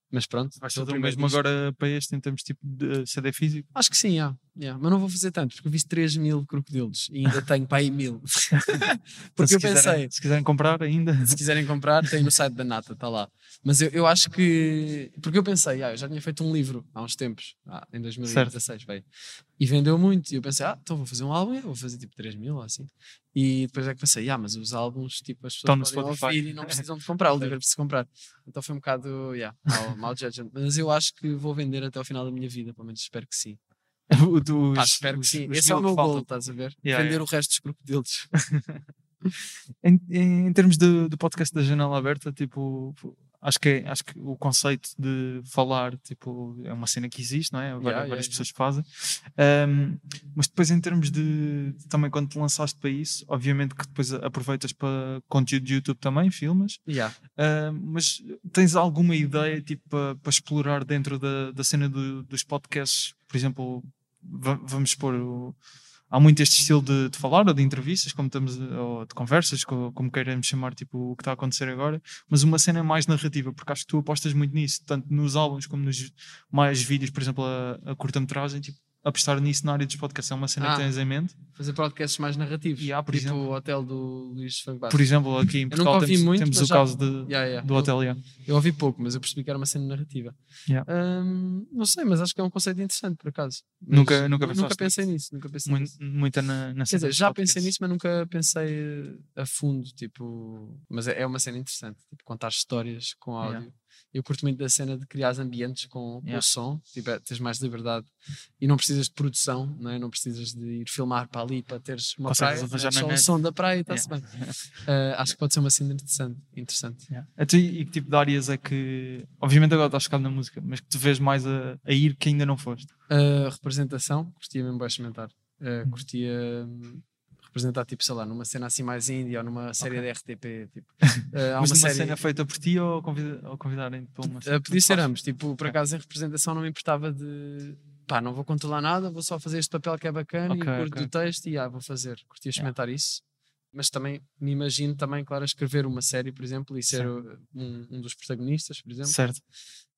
mas pronto. Vais fazer o mesmo disco. agora para este em termos tipo de CD físico? Acho que sim, yeah, yeah. mas não vou fazer tanto, porque eu vi 3 mil crocodilos e ainda tenho para aí mil. *laughs* *laughs* porque se eu quiserem, pensei, Se quiserem comprar ainda. se quiserem comprar, tem no site da Nata, está lá. Mas eu, eu acho que. Porque eu pensei, ah, eu já tinha feito um livro há uns tempos, ah, em 2016, veio. E vendeu muito. E eu pensei, ah, então vou fazer um álbum, eu vou fazer tipo 3 mil ou assim. E depois é que pensei, ah, mas os álbuns, tipo, as Estão pessoas no podem ouvir e não precisam de comprar, o livro é preciso comprar. Então foi um bocado, yeah, mau, mau judgment. Mas eu acho que vou vender até ao final da minha vida, pelo menos espero que sim. *laughs* Pá, espero que sim. Esse é o meu faltam. estás a ver? Yeah, vender yeah. o resto dos crocodilos. Em, *laughs* em, em termos de, do podcast da janela aberta, tipo, acho que, é- acho que o conceito de falar tipo, é uma cena que existe, não é? Várias, yeah, várias yeah. pessoas fazem. Um, mas depois, em termos de também quando te lançaste para isso, obviamente que depois aproveitas para conteúdo de YouTube também, filmas. Yeah. Uh, mas tens alguma ideia tipo, para, para explorar dentro da, da cena do- dos podcasts? Por exemplo, va- vamos expor o- há muito este estilo de, de falar ou de entrevistas, como estamos, ou de conversas, co- como, queiramos chamar tipo, o que está a acontecer agora, mas uma cena mais narrativa, porque acho que tu apostas muito nisso, tanto nos álbuns como nos mais vídeos, por exemplo, a, a curta-metragem, tipo, apostar nisso na área dos podcasts é uma cena Ah. que tens em mente. Fazer podcasts mais narrativos. Yeah, por tipo exemplo. o hotel do Luís Franco Bastos. Por exemplo, aqui em nunca Portugal temos, muito, temos o já- caso de, Yeah, yeah. do Eu- hotel. yeah. Eu ouvi pouco, mas eu percebi que era uma cena narrativa. Hum, não sei, mas acho que é um conceito interessante, por acaso. Mas Nunca- nunca nu- pensaste pensei nisso. Nunca pensei nisso. Muito, muita na, na Quer dizer, já podcasts. pensei nisso, mas nunca pensei a fundo, tipo... Mas é é uma cena interessante, tipo, contar histórias com áudio. Yeah. Eu curto muito da cena de criar ambientes com, com Yeah. o som, tipo, é, tens mais liberdade e não precisas de produção, não, é? não precisas de ir filmar para ali para teres uma Consegues praia, é na só o som da praia e está-se bem. Uh, *laughs* acho que pode ser uma cena interessante. interessante. Yeah. Então, e e que tipo de áreas é que. Obviamente agora estás focado na música, mas que te vês mais a, a ir que ainda não foste. Uh, representação, curtia mesmo bem experimentar. Uh, curtia hum, representar, tipo, sei lá, numa cena assim mais índia ou numa série Ok. da RTP. Tipo, *laughs* eh, há Mas uma série. cena feita por ti ou, convida, ou convidarem para uma Eh, podia ser ambos, tipo, por acaso em representação não me importava de pá, não vou controlar nada, vou só fazer este papel que é bacana Ok, e curto ok. do texto e ah, vou fazer. Curtia experimentar isso. Mas também me imagino também, claro, escrever uma série, por exemplo, e ser uh, um, um dos protagonistas, por exemplo. Certo.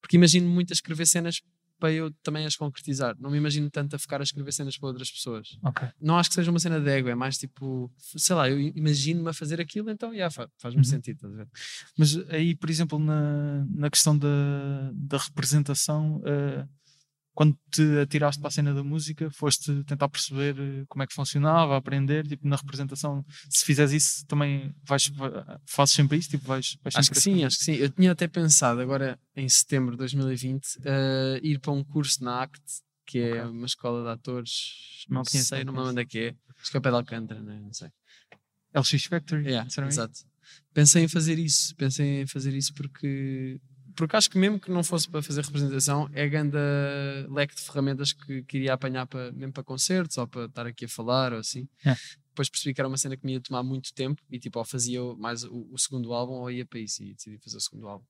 Porque imagino muito a escrever cenas para eu também as concretizar. Não me imagino tanto a ficar a escrever cenas para outras pessoas. Ok. Não acho que seja uma cena de ego, é mais tipo, sei lá, eu imagino-me a fazer aquilo, então yeah, fa- faz-me Uhum. sentido, ver? Mas aí, por exemplo, na, na questão da, da representação, eh, quando te atiraste para a cena da música, foste tentar perceber eh, como é que funcionava, aprender, tipo, na representação, se fizeres isso, também vais, va- fazes sempre isso, tipo, vais, vais Acho que sim, acho que sim. Eu tinha até pensado agora em setembro de 2020 eh, ir para um curso na ACT, que é Ok. uma escola de atores, Não não, sei, não me lembro que é. Acho que é o pé de Alcântara, né? não sei. LX Factory, Yeah, exato. Pensei em fazer isso, pensei em fazer isso porque, porque acho que mesmo que não fosse para fazer representação, é grande leque de ferramentas que queria apanhar para, mesmo para concertos ou para estar aqui a falar ou assim. É. Depois percebi que era uma cena que me ia tomar muito tempo e tipo, ou fazia mais o, o segundo álbum ou ia para isso e decidi fazer o segundo álbum.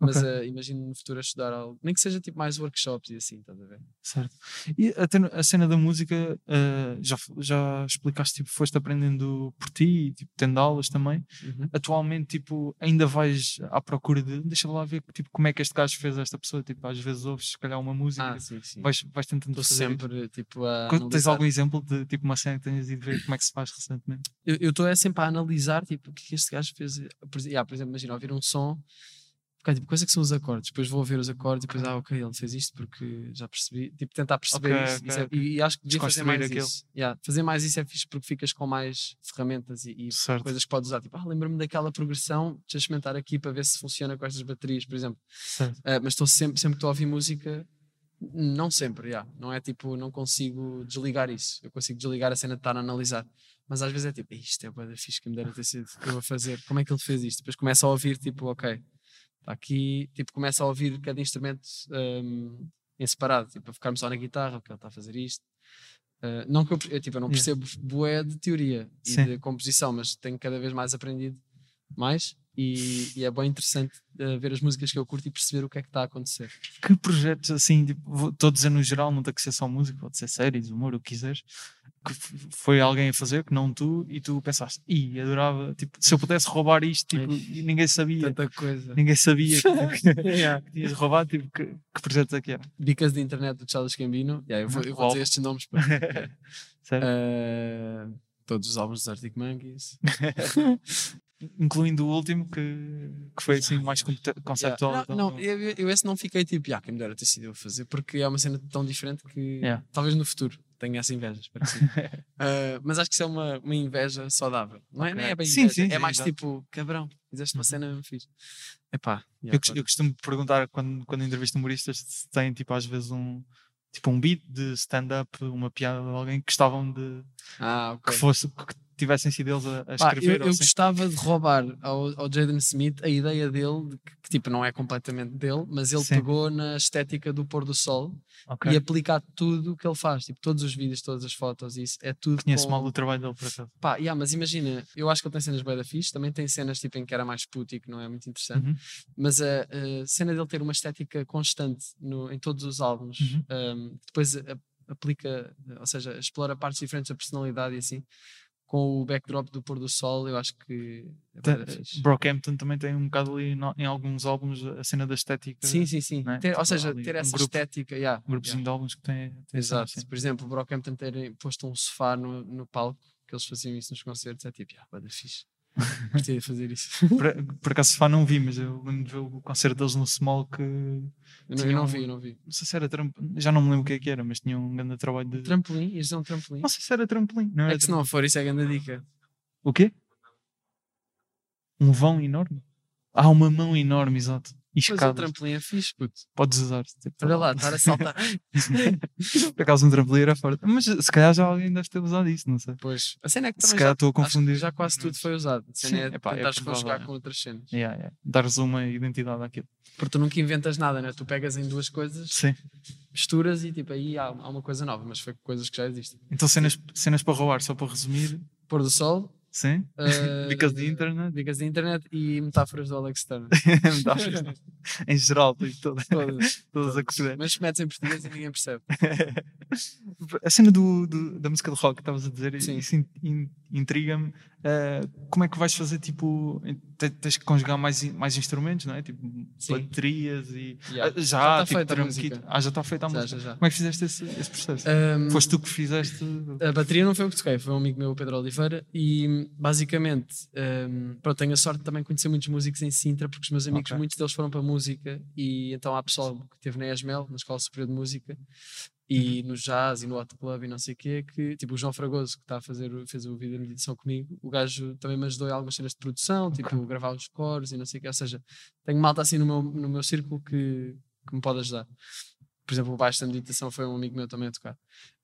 Mas Ok. eh, imagino no futuro a estudar algo, nem que seja tipo mais workshops e assim, estás a ver? Certo. E até a cena da música, eh, já, já explicaste, tipo, foste aprendendo por ti, tipo, tendo aulas também. Uhum. Atualmente, tipo, ainda vais à procura de, deixa lá ver, tipo, como é que este gajo fez esta pessoa, tipo, às vezes ouves, se calhar, uma música, Ah, tipo, sim, sim. vais, vais tentando Estou fazer isso. sempre tipo a. Quando Tens algum exemplo de, tipo, uma cena que tenhas ido ver como é que se faz recentemente? eu estou é sempre a analisar tipo, o que é este gajo fez. Por, yeah, por exemplo, imagina ouvir um som, ficar tipo, quais é que são os acordes? Depois vou ouvir os acordes e depois, ah, ok, ele fez isto porque já percebi. Tipo, tentar perceber Ok, isso. ok, isso é- ok. e, e acho que devia fazer mais aquilo. isso. Yeah, fazer mais isso é fixe porque ficas com mais ferramentas e, e coisas que podes usar. Tipo, ah, lembro-me daquela progressão, deixa experimentar aqui para ver se funciona com estas baterias, por exemplo. Ah, mas estou sempre, sempre que estou a ouvir música, não sempre, yeah. não é tipo, não consigo desligar isso. Eu consigo desligar a cena de estar a analisar. Mas às vezes é tipo, isto é boa fixe que me dera ter sido eu a fazer. Como é que ele fez isto? Depois começa a ouvir, tipo, ok, aqui, tipo, começa a ouvir cada instrumento hum, em separado, tipo, a focar-me só na guitarra, porque ele está a fazer isto. Ah, não que eu, eu, tipo, eu não Yeah. percebo bué de teoria e Sim. de composição, mas tenho cada vez mais aprendido mais e, e é bem interessante ah, ver as músicas que eu curto e perceber o que é que está a acontecer. Que projetos, assim, tipo, estou a dizer no geral, não tem que ser só música, pode ser séries, humor, o que quiseres, que foi alguém a fazer, que não tu, e tu pensaste, ih, adorava, tipo, se eu pudesse roubar isto, tipo, e ninguém sabia, Tanta coisa. ninguém sabia que, *laughs* *laughs* Yeah. que tinhas roubado, tipo, que, que projetos é que era? Dicas de internet do Charles Gambino. Yeah, eu vou, eu vou dizer estes nomes. *laughs* Certo? Ah, todos os álbuns dos Arctic Monkeys. Incluindo o último, que, que foi assim mais conceptual. Yeah. então, Não, não, eu, eu esse não fiquei tipo, ah, quem me dera ter sido eu a fazer, porque é uma cena tão diferente que talvez no futuro tenha essa inveja. espero que sim. *laughs* Ah, mas acho que isso é uma, uma inveja saudável. Não é, nem é bem Sim, inveja, sim, é sim, mais exato. tipo, cabrão, fizeste uma Uhum. cena mesmo fixe. Epá, Eu, yeah, cos- eu costumo perguntar quando, quando entrevisto humoristas se têm tipo às vezes um tipo um beat de stand-up, uma piada de alguém que gostavam de ah, ok. que fosse que tivessem sido eles a, a Pá, escrever. eu, ou eu assim. gostava de roubar ao, ao Jaden Smith a ideia dele, de que, que, tipo não é completamente dele, mas ele Sim. pegou na estética do pôr do sol Ok. e aplicar tudo o que ele faz, tipo todos os vídeos, todas as fotos, isso é tudo. Conheço com... mal o trabalho dele por acaso. Pá, yeah, mas imagina, eu acho que ele tem cenas bem da fixe, também tem cenas tipo em que era mais puto e que não é muito interessante, Uhum. mas a, a cena dele ter uma estética constante no, em todos os álbuns, Uhum. um, depois a- aplica, ou seja, explora partes diferentes da personalidade e assim, com o backdrop do pôr do sol, eu acho que é fixe. Brockhampton também tem um bocado ali no- em alguns álbuns a cena da estética. Sim, sim, sim. né? Ter- ou Tipo, seja, ter um essa grupo- estética. yeah, Um grupozinho yeah. de álbuns que tem, tem Exato. cena. Por exemplo, o Brockhampton terem posto um sofá no, no palco, que eles faziam isso nos concertos, é tipo, ah, da fixe. *laughs* Curtia de fazer isso. Por, por acaso Fá não vi, mas eu lembro de ver o concerto deles no Small que Eu não, eu não vi, eu não vi. não sei se era trampolim, já não me lembro o que é que era, mas tinha um grande trabalho de. Trampolim? Ias dizer um trampolim? Não sei se era trampolim. Não era É que se não for, isso é grande dica. O quê? Um vão enorme? Ah, uma mão enorme, exato. E Mas o escadas. trampolim é fixe, puto. Podes usar. Tipo, Olha lá, estar a saltar. *laughs* Por acaso um trampolim era forte. Mas se calhar já alguém deve ter usado isso, não sei. pois, a cena é que Se também calhar já, estou a confundir. já quase tudo foi usado. A cena Sim, é epá, é tentares provável, conjugar é. com outras cenas. Yeah, yeah. Dares uma identidade àquilo. Porque tu nunca inventas nada, né? Tu pegas em duas coisas, Sim. misturas e tipo aí há, há uma coisa nova, mas foi coisas que já existem. Então cenas, cenas para roubar, só para resumir, pôr do sol, Sim? uh, Because the internet. dicas de internet e metáforas do Alex Turner. *laughs* Metáforas. *laughs* em geral, tipo, todas, Todas, todas a. Mas metes em português e ninguém percebe. *laughs* a cena do, do- da música de rock que estavas a dizer, Sim. isso in- in- intriga-me. Eh, como é que vais fazer? Tipo, te- tens que conjugar mais, mais instrumentos, não é? Tipo, Sim. baterias e. Yeah. Ah, já, Já tá tipo, feita a música. kit. Ah, já está feita a Já, música. já. Como é que fizeste esse, esse processo? Um, Foste tu que fizeste. A bateria não foi eu que toquei, foi um amigo meu, Pedro Oliveira, e basicamente, um, pronto, tenho a sorte de também conhecer muitos músicos em Sintra, porque os meus amigos, Ok. muitos deles foram para a música, e então há pessoal que esteve na ESMEL, na Escola Superior de Música, e Uhum. no jazz e no hot club e não sei o quê, que tipo o João Fragoso, que está a fazer, fez o vídeo de edição comigo, o gajo também me ajudou em algumas cenas de produção, tipo gravar os cores e não sei o quê, ou seja, tenho malta assim no meu, no meu círculo que, que me pode ajudar. Por exemplo, o baixo da meditação foi um amigo meu também a tocar.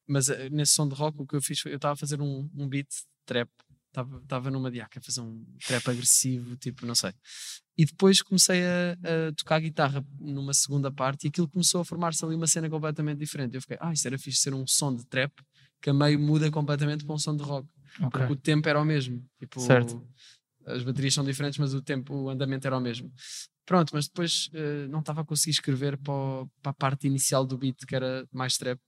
Mas eh, nesse som de rock, o que eu fiz foi, eu estava a fazer um, um beat trap, estava numa diaca a fazer um trap agressivo, tipo, não sei. E depois comecei a, a tocar guitarra numa segunda parte e aquilo começou a formar-se ali uma cena completamente diferente. Eu fiquei, ah, isto era fixe ser um som de trap que a meio muda completamente para um som de rock. Ok. Porque o tempo era o mesmo. Tipo, Certo. As baterias são diferentes, mas o tempo, o andamento era o mesmo. Pronto, mas depois eh, não estava a conseguir escrever para, o- para a parte inicial do beat, que era mais trap.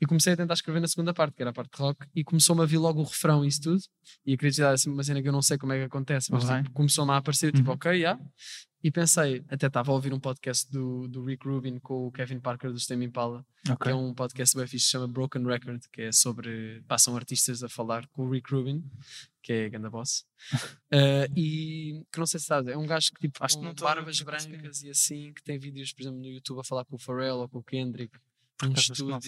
E comecei a tentar escrever na segunda parte, que era a parte de rock, e começou-me a vir logo o refrão e isso tudo. E a criatividade é sempre uma cena que eu não sei como é que acontece, mas Bem. tipo, começou-me a aparecer, tipo, Uhum. ok, já. E pensei, até estava a ouvir um podcast do, do Rick Rubin com o Kevin Parker do Stem Impala, que Ok. é um podcast bem fixe, se chama Broken Record, que é sobre. Passam artistas a falar com o Rick Rubin, que é ganda boss. *laughs* Eh, e que não sei se sabes, é um gajo que tipo Acho que não barbas brancas e assim, que tem vídeos, por exemplo, no YouTube a falar com o Pharrell ou com o Kendrick, num que estúdio,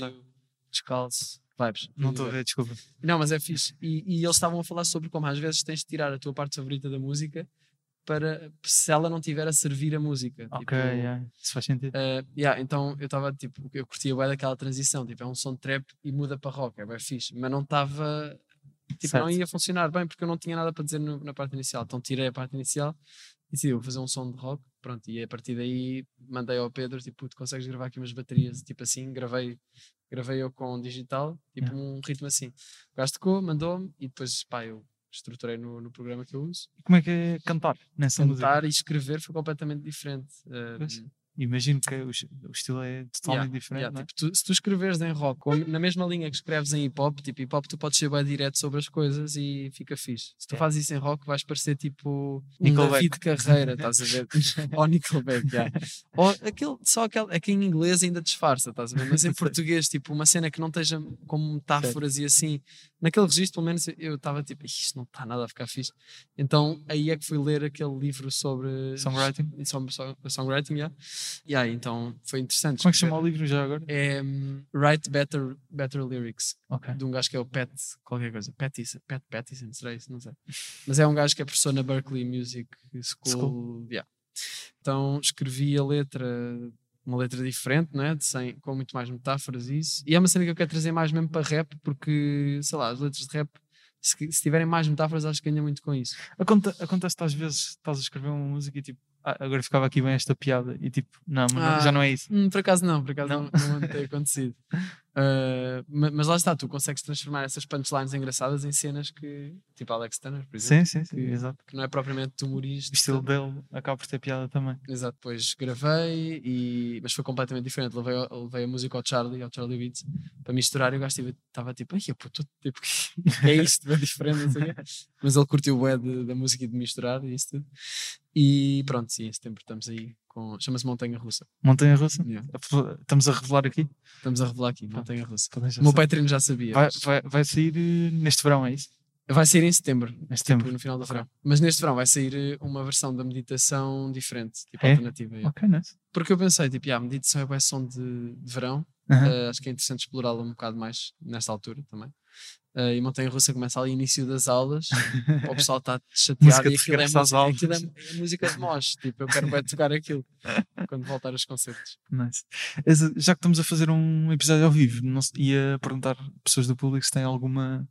descalço, vibes. Não estou a ver? desculpa. Não, mas é fixe. E, e eles estavam a falar sobre como às vezes tens de tirar a tua parte favorita da música para se ela não tiver a servir a música. Ok, Tipo, yeah, isso faz sentido. Uh, yeah, então eu estava tipo, eu curtia bem daquela transição, tipo, é um som de trap e muda para rock, é bem fixe, mas não estava, tipo, não Certo. ia funcionar bem porque eu não tinha nada para dizer no- na parte inicial, então tirei a parte inicial e decidi, vou fazer um som de rock, pronto, e a partir daí mandei ao Pedro, tipo, "Puto, consegues gravar aqui umas baterias, tipo assim, gravei, gravei eu com digital, tipo um ritmo assim, o gajo tocou, mandou-me e depois, pá, eu estruturei no, no programa que eu uso. E como é que é cantar nessa música? Cantar e escrever foi completamente diferente. Uh. Imagino que o, o estilo é totalmente Yeah, diferente, yeah, é? tipo, tu- se tu escreveres em rock, ou na mesma linha que escreves em hip hop, tipo hip hop, tu podes ser bem direto sobre as coisas e fica fixe. Se tu Yeah. fazes isso em rock, vais parecer tipo um. David Carreira, estás a ver? *laughs* ou Nickelback, yeah. *laughs* ou aquele, só aquele, é que em inglês ainda disfarça, estás a ver? Mas em *laughs* português, tipo, uma cena que não esteja como metáforas e assim, naquele registro, pelo menos eu estava tipo, "Ih, isto não está nada a ficar fixe. Então aí é que fui ler aquele livro sobre Songwriting? sobre song- songwriting, yeah. E aí, então foi interessante. Como é que chama o livro já agora? É um, Write Better, Better Lyrics, Ok. de um gajo que é o Pat, qualquer coisa, Pattison, Pat Pattison, será isso? Não sei. Mas é um gajo que é professor na Berkeley Music School. School. yeah. Então escrevi a letra, uma letra diferente, não é? De sem, com muito mais metáforas e isso. E é uma cena que eu quero trazer mais mesmo para rap, porque, sei lá, as letras de rap, se, se tiverem mais metáforas, acho que ganha muito com isso. Aconte- Acontece-te às vezes, estás a escrever uma música e tipo, ah, agora ficava aqui bem esta piada e tipo, não, Ah. já não é isso. Hum, por acaso não, por acaso Não? não, não, tem acontecido. *laughs* Uh, ma- mas lá está, tu consegues transformar essas punchlines engraçadas em cenas que, tipo Alex Turner, por exemplo, Sim, sim, sim, que- exato. que não é propriamente humorista. O estilo dele acaba por ter piada também. Exato, depois gravei, e, mas foi completamente diferente. Levei, levei a música ao Charlie, ao Charlie Beats, para misturar e o gajo estava tipo, ai, puto, tipo, *laughs* que é isto, é diferente, não sei o quê. *laughs* Mas ele curtiu o de- da música e de misturar e isso tudo. E pronto, sim, em setembro estamos aí com. Chama-se Montanha Russa. Montanha Russa? Yeah. Estamos a revelar aqui? Estamos a revelar aqui, Montanha Russa. Já O meu saber. Patreon já sabia. vai, mas vai, vai sair eh, neste verão, é isso? Vai sair em setembro, Neste tipo, tempo. no final do verão. Mas neste verão vai sair eh, uma versão da meditação diferente, tipo É? alternativa. Ok, nice. Porque eu pensei, tipo, yeah, a meditação é bem som de, de verão, Aham. eh, acho que é interessante explorá-la um bocado mais nesta altura também. Eh, e Montanha Russa começa ali início das aulas, para o *laughs* pessoal está chateado e aquilo é, música, aquilo é, é música de nós, tipo, eu quero bem tocar aquilo *laughs* quando voltar aos concertos. Nice. Já que estamos a fazer um episódio ao vivo, não ia perguntar a pessoas do público se têm alguma,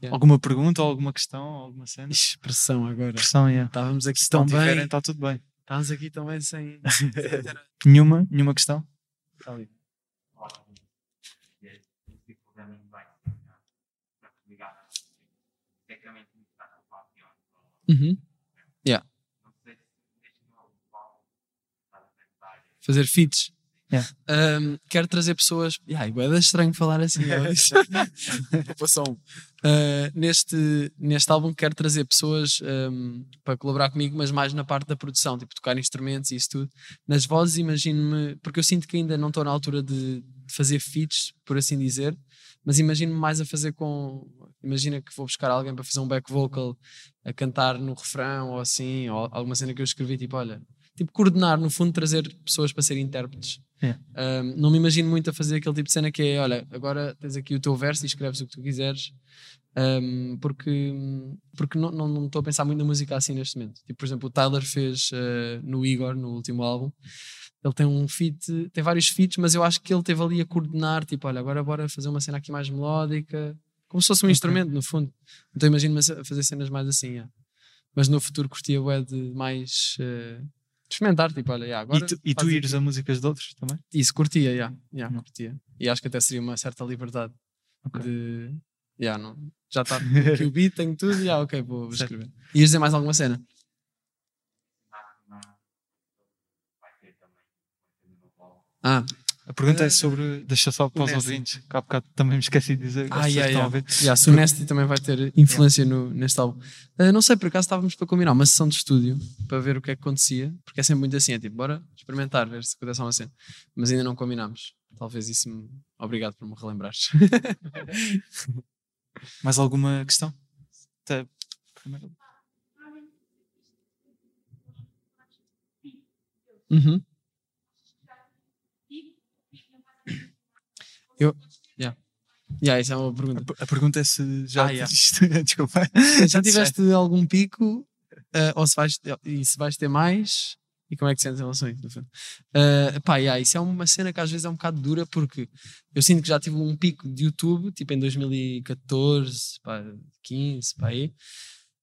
Yeah. alguma pergunta ou alguma questão, ou alguma cena. Expressão agora. Pressão, yeah. Estávamos aqui Se tiverem, bem, está tudo bem. estávamos aqui tão bem sem. *laughs* Nenhuma, nenhuma questão? Está ali. programming bem para ligar tecnicamente Uhum. Yeah. Fazer feats. Yeah. Um, quero trazer pessoas. Yeah, é estranho falar assim. *laughs* Passou um. Uh, neste, neste álbum quero trazer pessoas um, para colaborar comigo, mas mais na parte da produção, tipo tocar instrumentos e isso tudo. Nas vozes, imagino-me, porque eu sinto que ainda não estou na altura de, de fazer feats, por assim dizer, mas imagino-me mais a fazer com. Imagina que vou buscar alguém para fazer um back vocal, a cantar no refrão ou assim, ou alguma cena que eu escrevi, tipo, olha, tipo, coordenar, no fundo, trazer pessoas para serem intérpretes. Um, não me imagino muito a fazer aquele tipo de cena que é: olha, agora tens aqui o teu verso e escreves o que tu quiseres, um, porque, porque não, não, não estou a pensar muito na música assim neste momento. Tipo, por exemplo, o Tyler fez uh, no Igor, no último álbum. Ele tem um feat, tem vários feats, mas eu acho que ele teve ali a coordenar, tipo, olha, agora bora fazer uma cena aqui mais melódica, como se fosse um okay. instrumento, no fundo. Então imagino-me a fazer cenas mais assim, yeah. mas no futuro curtia o de mais uh, experimentar, tipo, olha, yeah, agora. E tu, e tu ires a músicas de outros também? Isso, curtia, yeah, yeah, uhum. curtia. E acho que até seria uma certa liberdade okay. de. Yeah, não, já está *laughs* aqui o beat, tenho tudo, yeah, ok, vou, vou escrever. Ias dizer mais alguma cena? Ah, a pergunta é sobre. Deixa só para os ouvintes, que há bocado também me esqueci de dizer. Ah, yeah, yeah. A ver. Yeah, se o Nesty também vai ter influência no, neste álbum. Uh, não sei, por acaso estávamos para combinar uma sessão de estúdio para ver o que é que acontecia, porque é sempre muito assim: é tipo, bora experimentar, ver se acontece uma cena. Mas ainda não combinámos. Talvez isso me. Obrigado por me relembrares. *laughs* Mais alguma questão? Até primeiro. Uhum. Eu. Yeah. Yeah, essa é uma pergunta. A, a pergunta é se já ah, yeah. *laughs* Desculpa. Já *laughs* tiveste algum pico uh, ou se vais, e se vais ter mais e como é que sentes em relação a isso? Uh, pá, yeah, isso é uma cena que às vezes é um bocado dura porque eu sinto que já tive um pico de YouTube, tipo em 2014, pá, 15, pá, aí,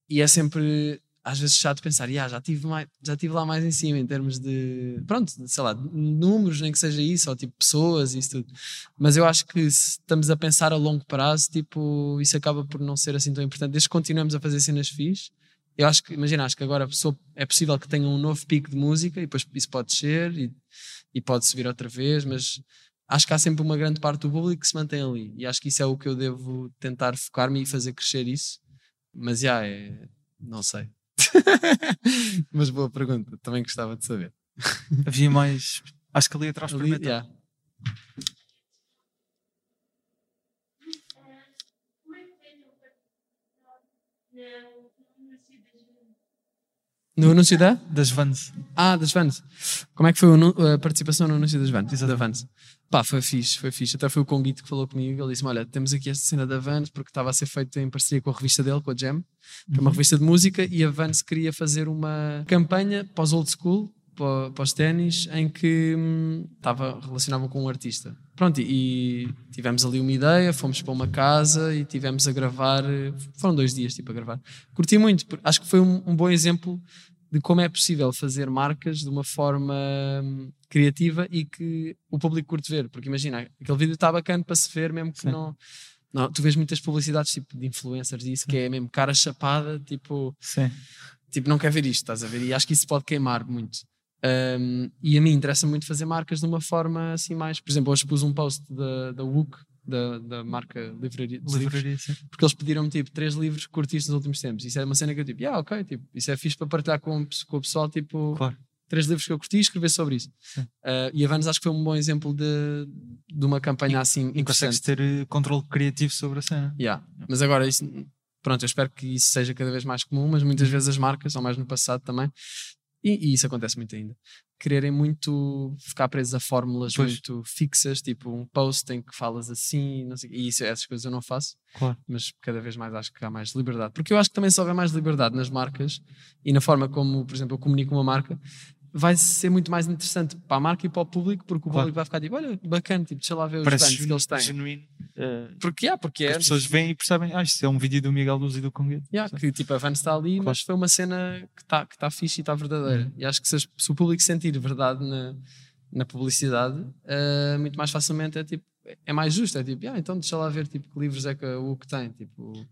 e é sempre às vezes chato pensar, yeah, já, tive mais, já tive lá mais em cima em termos de, pronto, sei lá, números, nem que seja isso, ou tipo pessoas e isso tudo. Mas eu acho que se estamos a pensar a longo prazo, tipo, isso acaba por não ser assim tão importante. Desde que continuemos a fazer cenas fixe, eu acho que, imagina, acho que agora é possível que tenha um novo pico de música e depois isso pode descer e, e pode subir outra vez, mas acho que há sempre uma grande parte do público que se mantém ali. E acho que isso é o que eu devo tentar focar-me e fazer crescer isso. Mas já, yeah, é, não sei. *laughs* Mas boa pergunta, também gostava de saber. Havia mais. Acho que ali atrás ali, yeah. No anúncio da? Das Vans. Ah, das Vans. Como é que foi a participação no anúncio das Vans? Da Vans. Pá, foi fixe, foi fixe. Até foi o Conguito que falou comigo. Ele disse-me: Olha, temos aqui esta cena da Vans porque estava a ser feito em parceria com a revista dele, com a Jam, que é uma uhum. revista de música, e a Vans queria fazer uma campanha os old school, os ténis, em que hum, estava, relacionava com um artista. Pronto, e, tivemos ali uma ideia, fomos para uma casa e tivemos a gravar. Foram dois dias, tipo, a gravar. Curti muito, acho que foi um, um bom exemplo de como é possível fazer marcas de uma forma hum, criativa e que o público curte ver. Porque imagina, aquele vídeo está bacana para se ver, mesmo que Sim. não. Não, tu vês muitas publicidades tipo de influencers e isso que é mesmo cara chapada, tipo, Sim. tipo, não quer ver isto, estás a ver? E acho que isso pode queimar muito. Um, e a mim interessa muito fazer marcas de uma forma assim mais. Por exemplo, hoje pus um post da, da WUC da, da marca Livraria, livraria porque eles pediram-me tipo três livros que nos últimos tempos. Isso é uma cena que eu tipo, yeah, ok, tipo, isso é fixe para partilhar com, com o pessoal, tipo, claro. três livros que eu curti e escrever sobre isso. Uh, e a Vans acho que foi um bom exemplo de, de uma campanha e, assim. E consegues ter eh, controle criativo sobre a cena. Yeah. Mas agora, isso, pronto, eu espero que isso seja cada vez mais comum, mas muitas vezes as marcas, ou mais no passado também, e, e, isso acontece muito ainda. Quererem muito ficar presos a fórmulas pois. muito fixas, tipo um post em que falas assim, não sei, e isso, essas coisas eu não faço, claro. mas cada vez mais acho que há mais liberdade. Porque eu acho que também se houver mais liberdade nas marcas e na forma como, por exemplo, eu comunico uma marca, vai ser muito mais interessante para a marca e para o público, porque o claro. público vai ficar tipo, olha, bacana, tipo, deixa lá ver os Parece que eles têm. genuíno. Uh, porque, yeah, porque é. As pessoas veem e percebem, ah, isto é um vídeo do Miguel Luz e do Conguete. Yeah, que tipo, a van está ali, claro. mas foi uma cena que está que tá fixe e está verdadeira. Uhum. E acho que se, se, o público sentir verdade na, na publicidade, uh, muito mais facilmente é tipo, é mais justo. É tipo, ah, então deixa lá ver tipo, que livros é que o que tem. Tipo,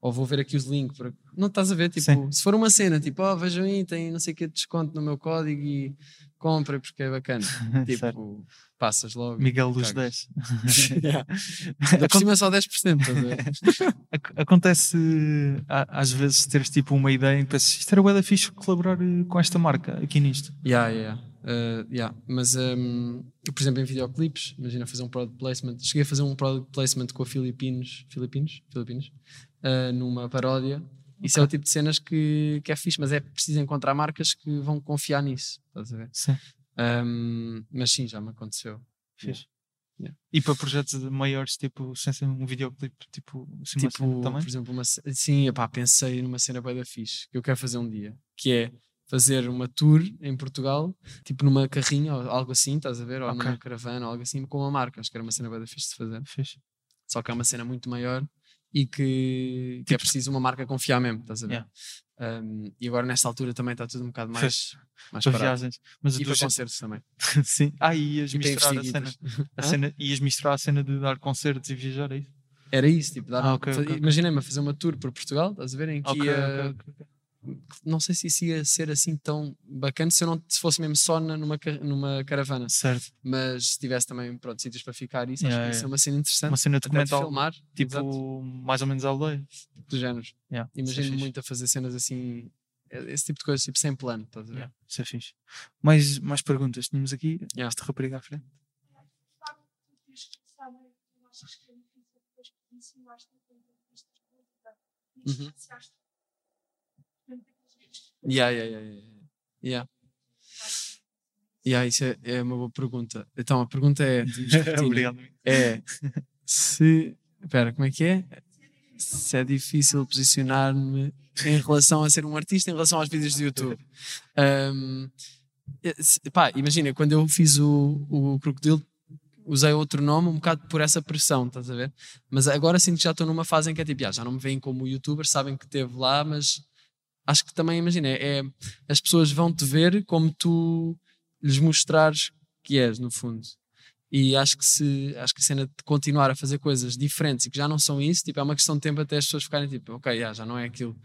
ou vou ver aqui os links. Para... Não estás a ver? Tipo, Sim. se for uma cena, tipo, oh, vejam aí, tem não sei o que de desconto no meu código e compra porque é bacana. *laughs* Tipo, passas logo. Miguel dos cagas. 10. *laughs* Yeah. Cima é só 10%. Estás a ver? *laughs* Ac- Acontece às vezes teres tipo uma ideia e pensas isto era bué da fixe colaborar eh, com esta marca aqui nisto. Yeah, yeah, yeah. Uh, yeah. Mas, um, por exemplo, em videoclipes, imagina fazer um product placement. Cheguei a fazer um product placement com a Filipinos, Filipinos, Filipinos uh, numa paródia. Isso é o tipo de cenas que, que é fixe, mas é preciso encontrar marcas que vão confiar nisso. Estás a ver? Sim. Um, mas sim, já me aconteceu. Fixe. Yeah. E para projetos maiores, tipo, sem ser um videoclipe, tipo, assim, Tipo, também? por exemplo, uma, sim, epá, pensei numa cena bem da fixe que eu quero fazer um dia, que é fazer uma tour em Portugal, tipo numa carrinha ou algo assim, estás a ver? Ou Ok. numa caravana ou algo assim, com uma marca. Acho que era uma cena bem da fixe de fazer. Fixe. Só que é uma cena muito maior e que, que é Tipo- preciso uma marca confiar mesmo, estás a ver? Yeah. Um, e agora nesta altura também está tudo um bocado mais, mais Para viagens. Mas E para do concertos também. *laughs* Sim. Ah, e ias E misturar a cena, a cena. Ias misturar a cena de dar concertos e viajar aí. Era isso, tipo, dar, Ah, ok, fa- ok, ok. imaginei-me a fazer uma tour por Portugal, estás a ver? Em que ia. Não sei se isso ia ser assim tão bacana se eu não se fosse mesmo só na- numa, numa caravana, Certo. mas se tivesse também pronto, sítios para ficar, isso Yeah, acho que ia ser uma cena interessante. Uma cena documental, filmar, tipo, exato, mais ou menos aldeia. do género. Yeah, é Imagino muito a fazer cenas assim, esse tipo de coisas, tipo sem plano, estás a ver? Yeah, Isso é fixe. Mais, mais perguntas? Tínhamos aqui Yeah. este rapariga à frente. Uhum. Yeah, yeah, yeah, yeah, yeah. Isso é, é uma boa pergunta. Então, a pergunta é? *laughs* Obrigado. é *laughs* se. Espera, como é que é? Se é difícil posicionar-me em relação a ser um artista em relação aos vídeos do YouTube. Um, eh, pá, imagina, quando eu fiz o, o Crocodilo, usei outro nome um bocado por essa pressão, estás a ver? Mas agora sinto que já estou numa fase em que é tipo, "Ah, já não me veem como youtuber, sabem que esteve lá, mas acho que também, imagina, é, as pessoas vão te ver como tu lhes mostrares que és, no fundo. E acho que se acho que a cena de continuar a fazer coisas diferentes e que já não são isso, tipo, é uma questão de tempo até as pessoas ficarem tipo, ok, já, já não é aquilo.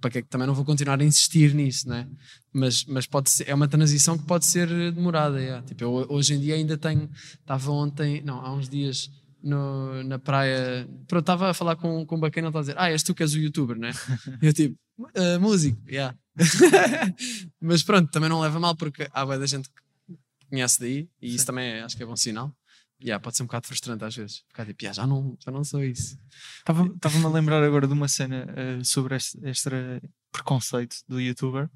Para que é que também não vou continuar a insistir nisso, né? Mas, mas pode ser, é uma transição que pode ser demorada. yeah. Tipo, eu hoje em dia ainda tenho. Estava ontem, não, há uns dias no, na praia. Pronto, estava a falar com, com um bacana, ele a dizer: Ah, és tu que és o youtuber, né? Eu tipo, "Ah, músico, yeah. *laughs* mas pronto, também não leva mal porque há bué da gente que conhece daí e isso também é- acho que é bom sinal. Yeah, pode ser um bocado frustrante às vezes. Ficar tipo, "Yeah, já, não, já não sou isso. Estava- Estava-me a lembrar agora de uma cena eh, sobre este, este preconceito do youtuber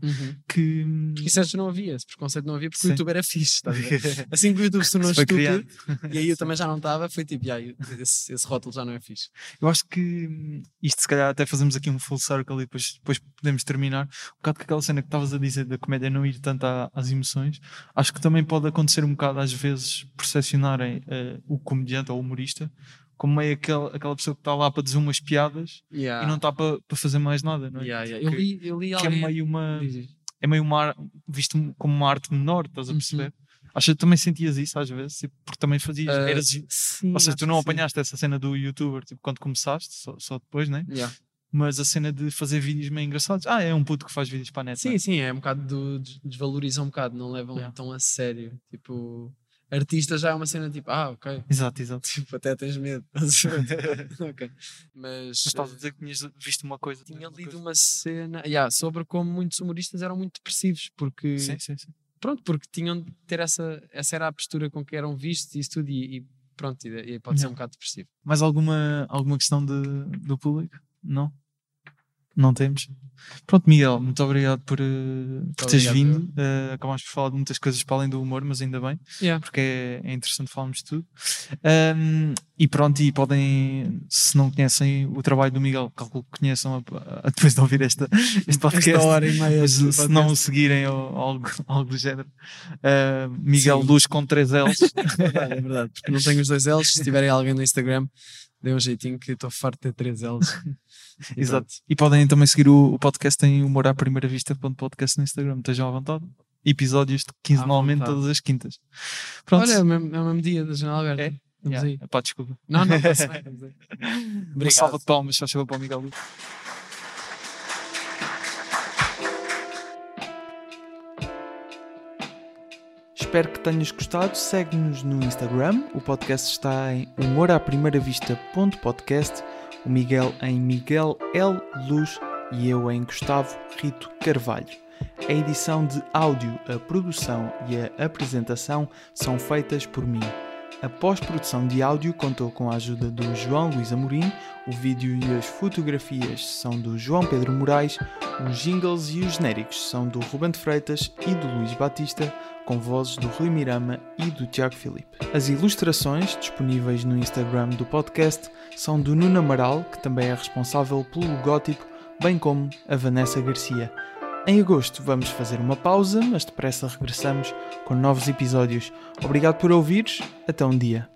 que. hum, Porque isso não havia, esse preconceito não havia porque Sim. o YouTube era fixe. ver? *laughs* Assim que o YouTube se tornou estúpido e aí eu *laughs* também já não estava, foi tipo, "Yeah, esse, esse rótulo já não é fixe. Eu acho que hum, isto, se calhar, até fazemos aqui um full circle e depois, depois podemos terminar. Um bocado com aquela cena que estavas a dizer da comédia não ir tanto à- às emoções. Acho que também pode acontecer um bocado, às vezes, percepcionarem eh, o comediante ou o humorista como meio aquela, aquela pessoa que está lá para dizer umas piadas Yeah. e não está para, para fazer mais nada, não é? Yeah, yeah. Eu Que- li, eu li Que é alguém. meio uma. É meio uma visto como uma arte menor, estás a Uhum. perceber? Acho que também sentias isso às vezes, tipo, porque também fazias. Ah, eras, sim, ou seja, tu não que sim. apanhaste essa cena do youtuber tipo, quando começaste, só, só depois, né? Yeah. Mas a cena de fazer vídeos meio engraçados. Ah, é um puto que faz vídeos para a net. Sim, né? sim, é um bocado do, des- desvalorizam um bocado, não levam Yeah. tão a sério. Tipo, artista já é uma cena tipo, ah, ok. Exato, exato. *laughs* Tipo, até tens medo. *laughs* *laughs* ok. Mas, Mas estavas a eh, dizer que tinhas visto uma coisa. tinha lido coisa. uma cena yeah, sobre como muitos humoristas eram muito depressivos, porque Sim, sim, sim. pronto, porque tinham de ter essa, essa era a postura com que eram vistos e isso tudo, e, e pronto, e, e pode ser um bocado depressivo. Mais alguma, alguma questão de, do público? Não? Não temos? Pronto, Miguel, muito obrigado por, eh, por teres vindo. Eh, acabámos por falar de muitas coisas para além do humor, mas ainda bem. Yeah. porque é, é interessante falarmos de tudo. Ahm, e pronto, e podem, se não conhecem o trabalho do Miguel, calculo que conheçam a- a- depois de ouvir esta, este podcast. Esta hora e meia se não o podcast. seguirem ou algo, *laughs* algo do género, ah, Miguel Sim. Luz com 3 L's. *laughs* É verdade, é verdade. Porque não tenho os dois L's. Se tiverem alguém no Instagram, dê um jeitinho que estou farto de ter três L's. *laughs* Exato. E podem também seguir o, o podcast em humor à primeira vista podcast no Instagram. Estejam à vontade. Episódios de quinzenalmente vontade. todas as quintas. Pronto. Olha, é o mesmo, é o mesmo dia da janela aberta. É? Vamos Yeah. aí. Pá, desculpa. Não, não, *laughs* vamos aí. Uma salva de palmas, faz favor para o Miguel Luz. Espero que tenhas gostado. Segue-nos no Instagram. O podcast está em humoraprimeiravista.podcast. O Miguel em Miguel L. Luz e eu em Gustavo Rito Carvalho. A edição de áudio, a produção e a apresentação são feitas por mim. A pós-produção de áudio contou com a ajuda do João Luís Amorim, o vídeo e as fotografias são do João Pedro Moraes, os jingles e os genéricos são do Ruben de Freitas e do Luís Batista, com vozes do Rui Mirama e do Tiago Filipe. As ilustrações, disponíveis no Instagram do podcast, são do Nuno Amaral, que também é responsável pelo logótipo, bem como a Vanessa Garcia. Em agosto vamos fazer uma pausa, mas depressa regressamos com novos episódios. Obrigado por ouvires, até um dia.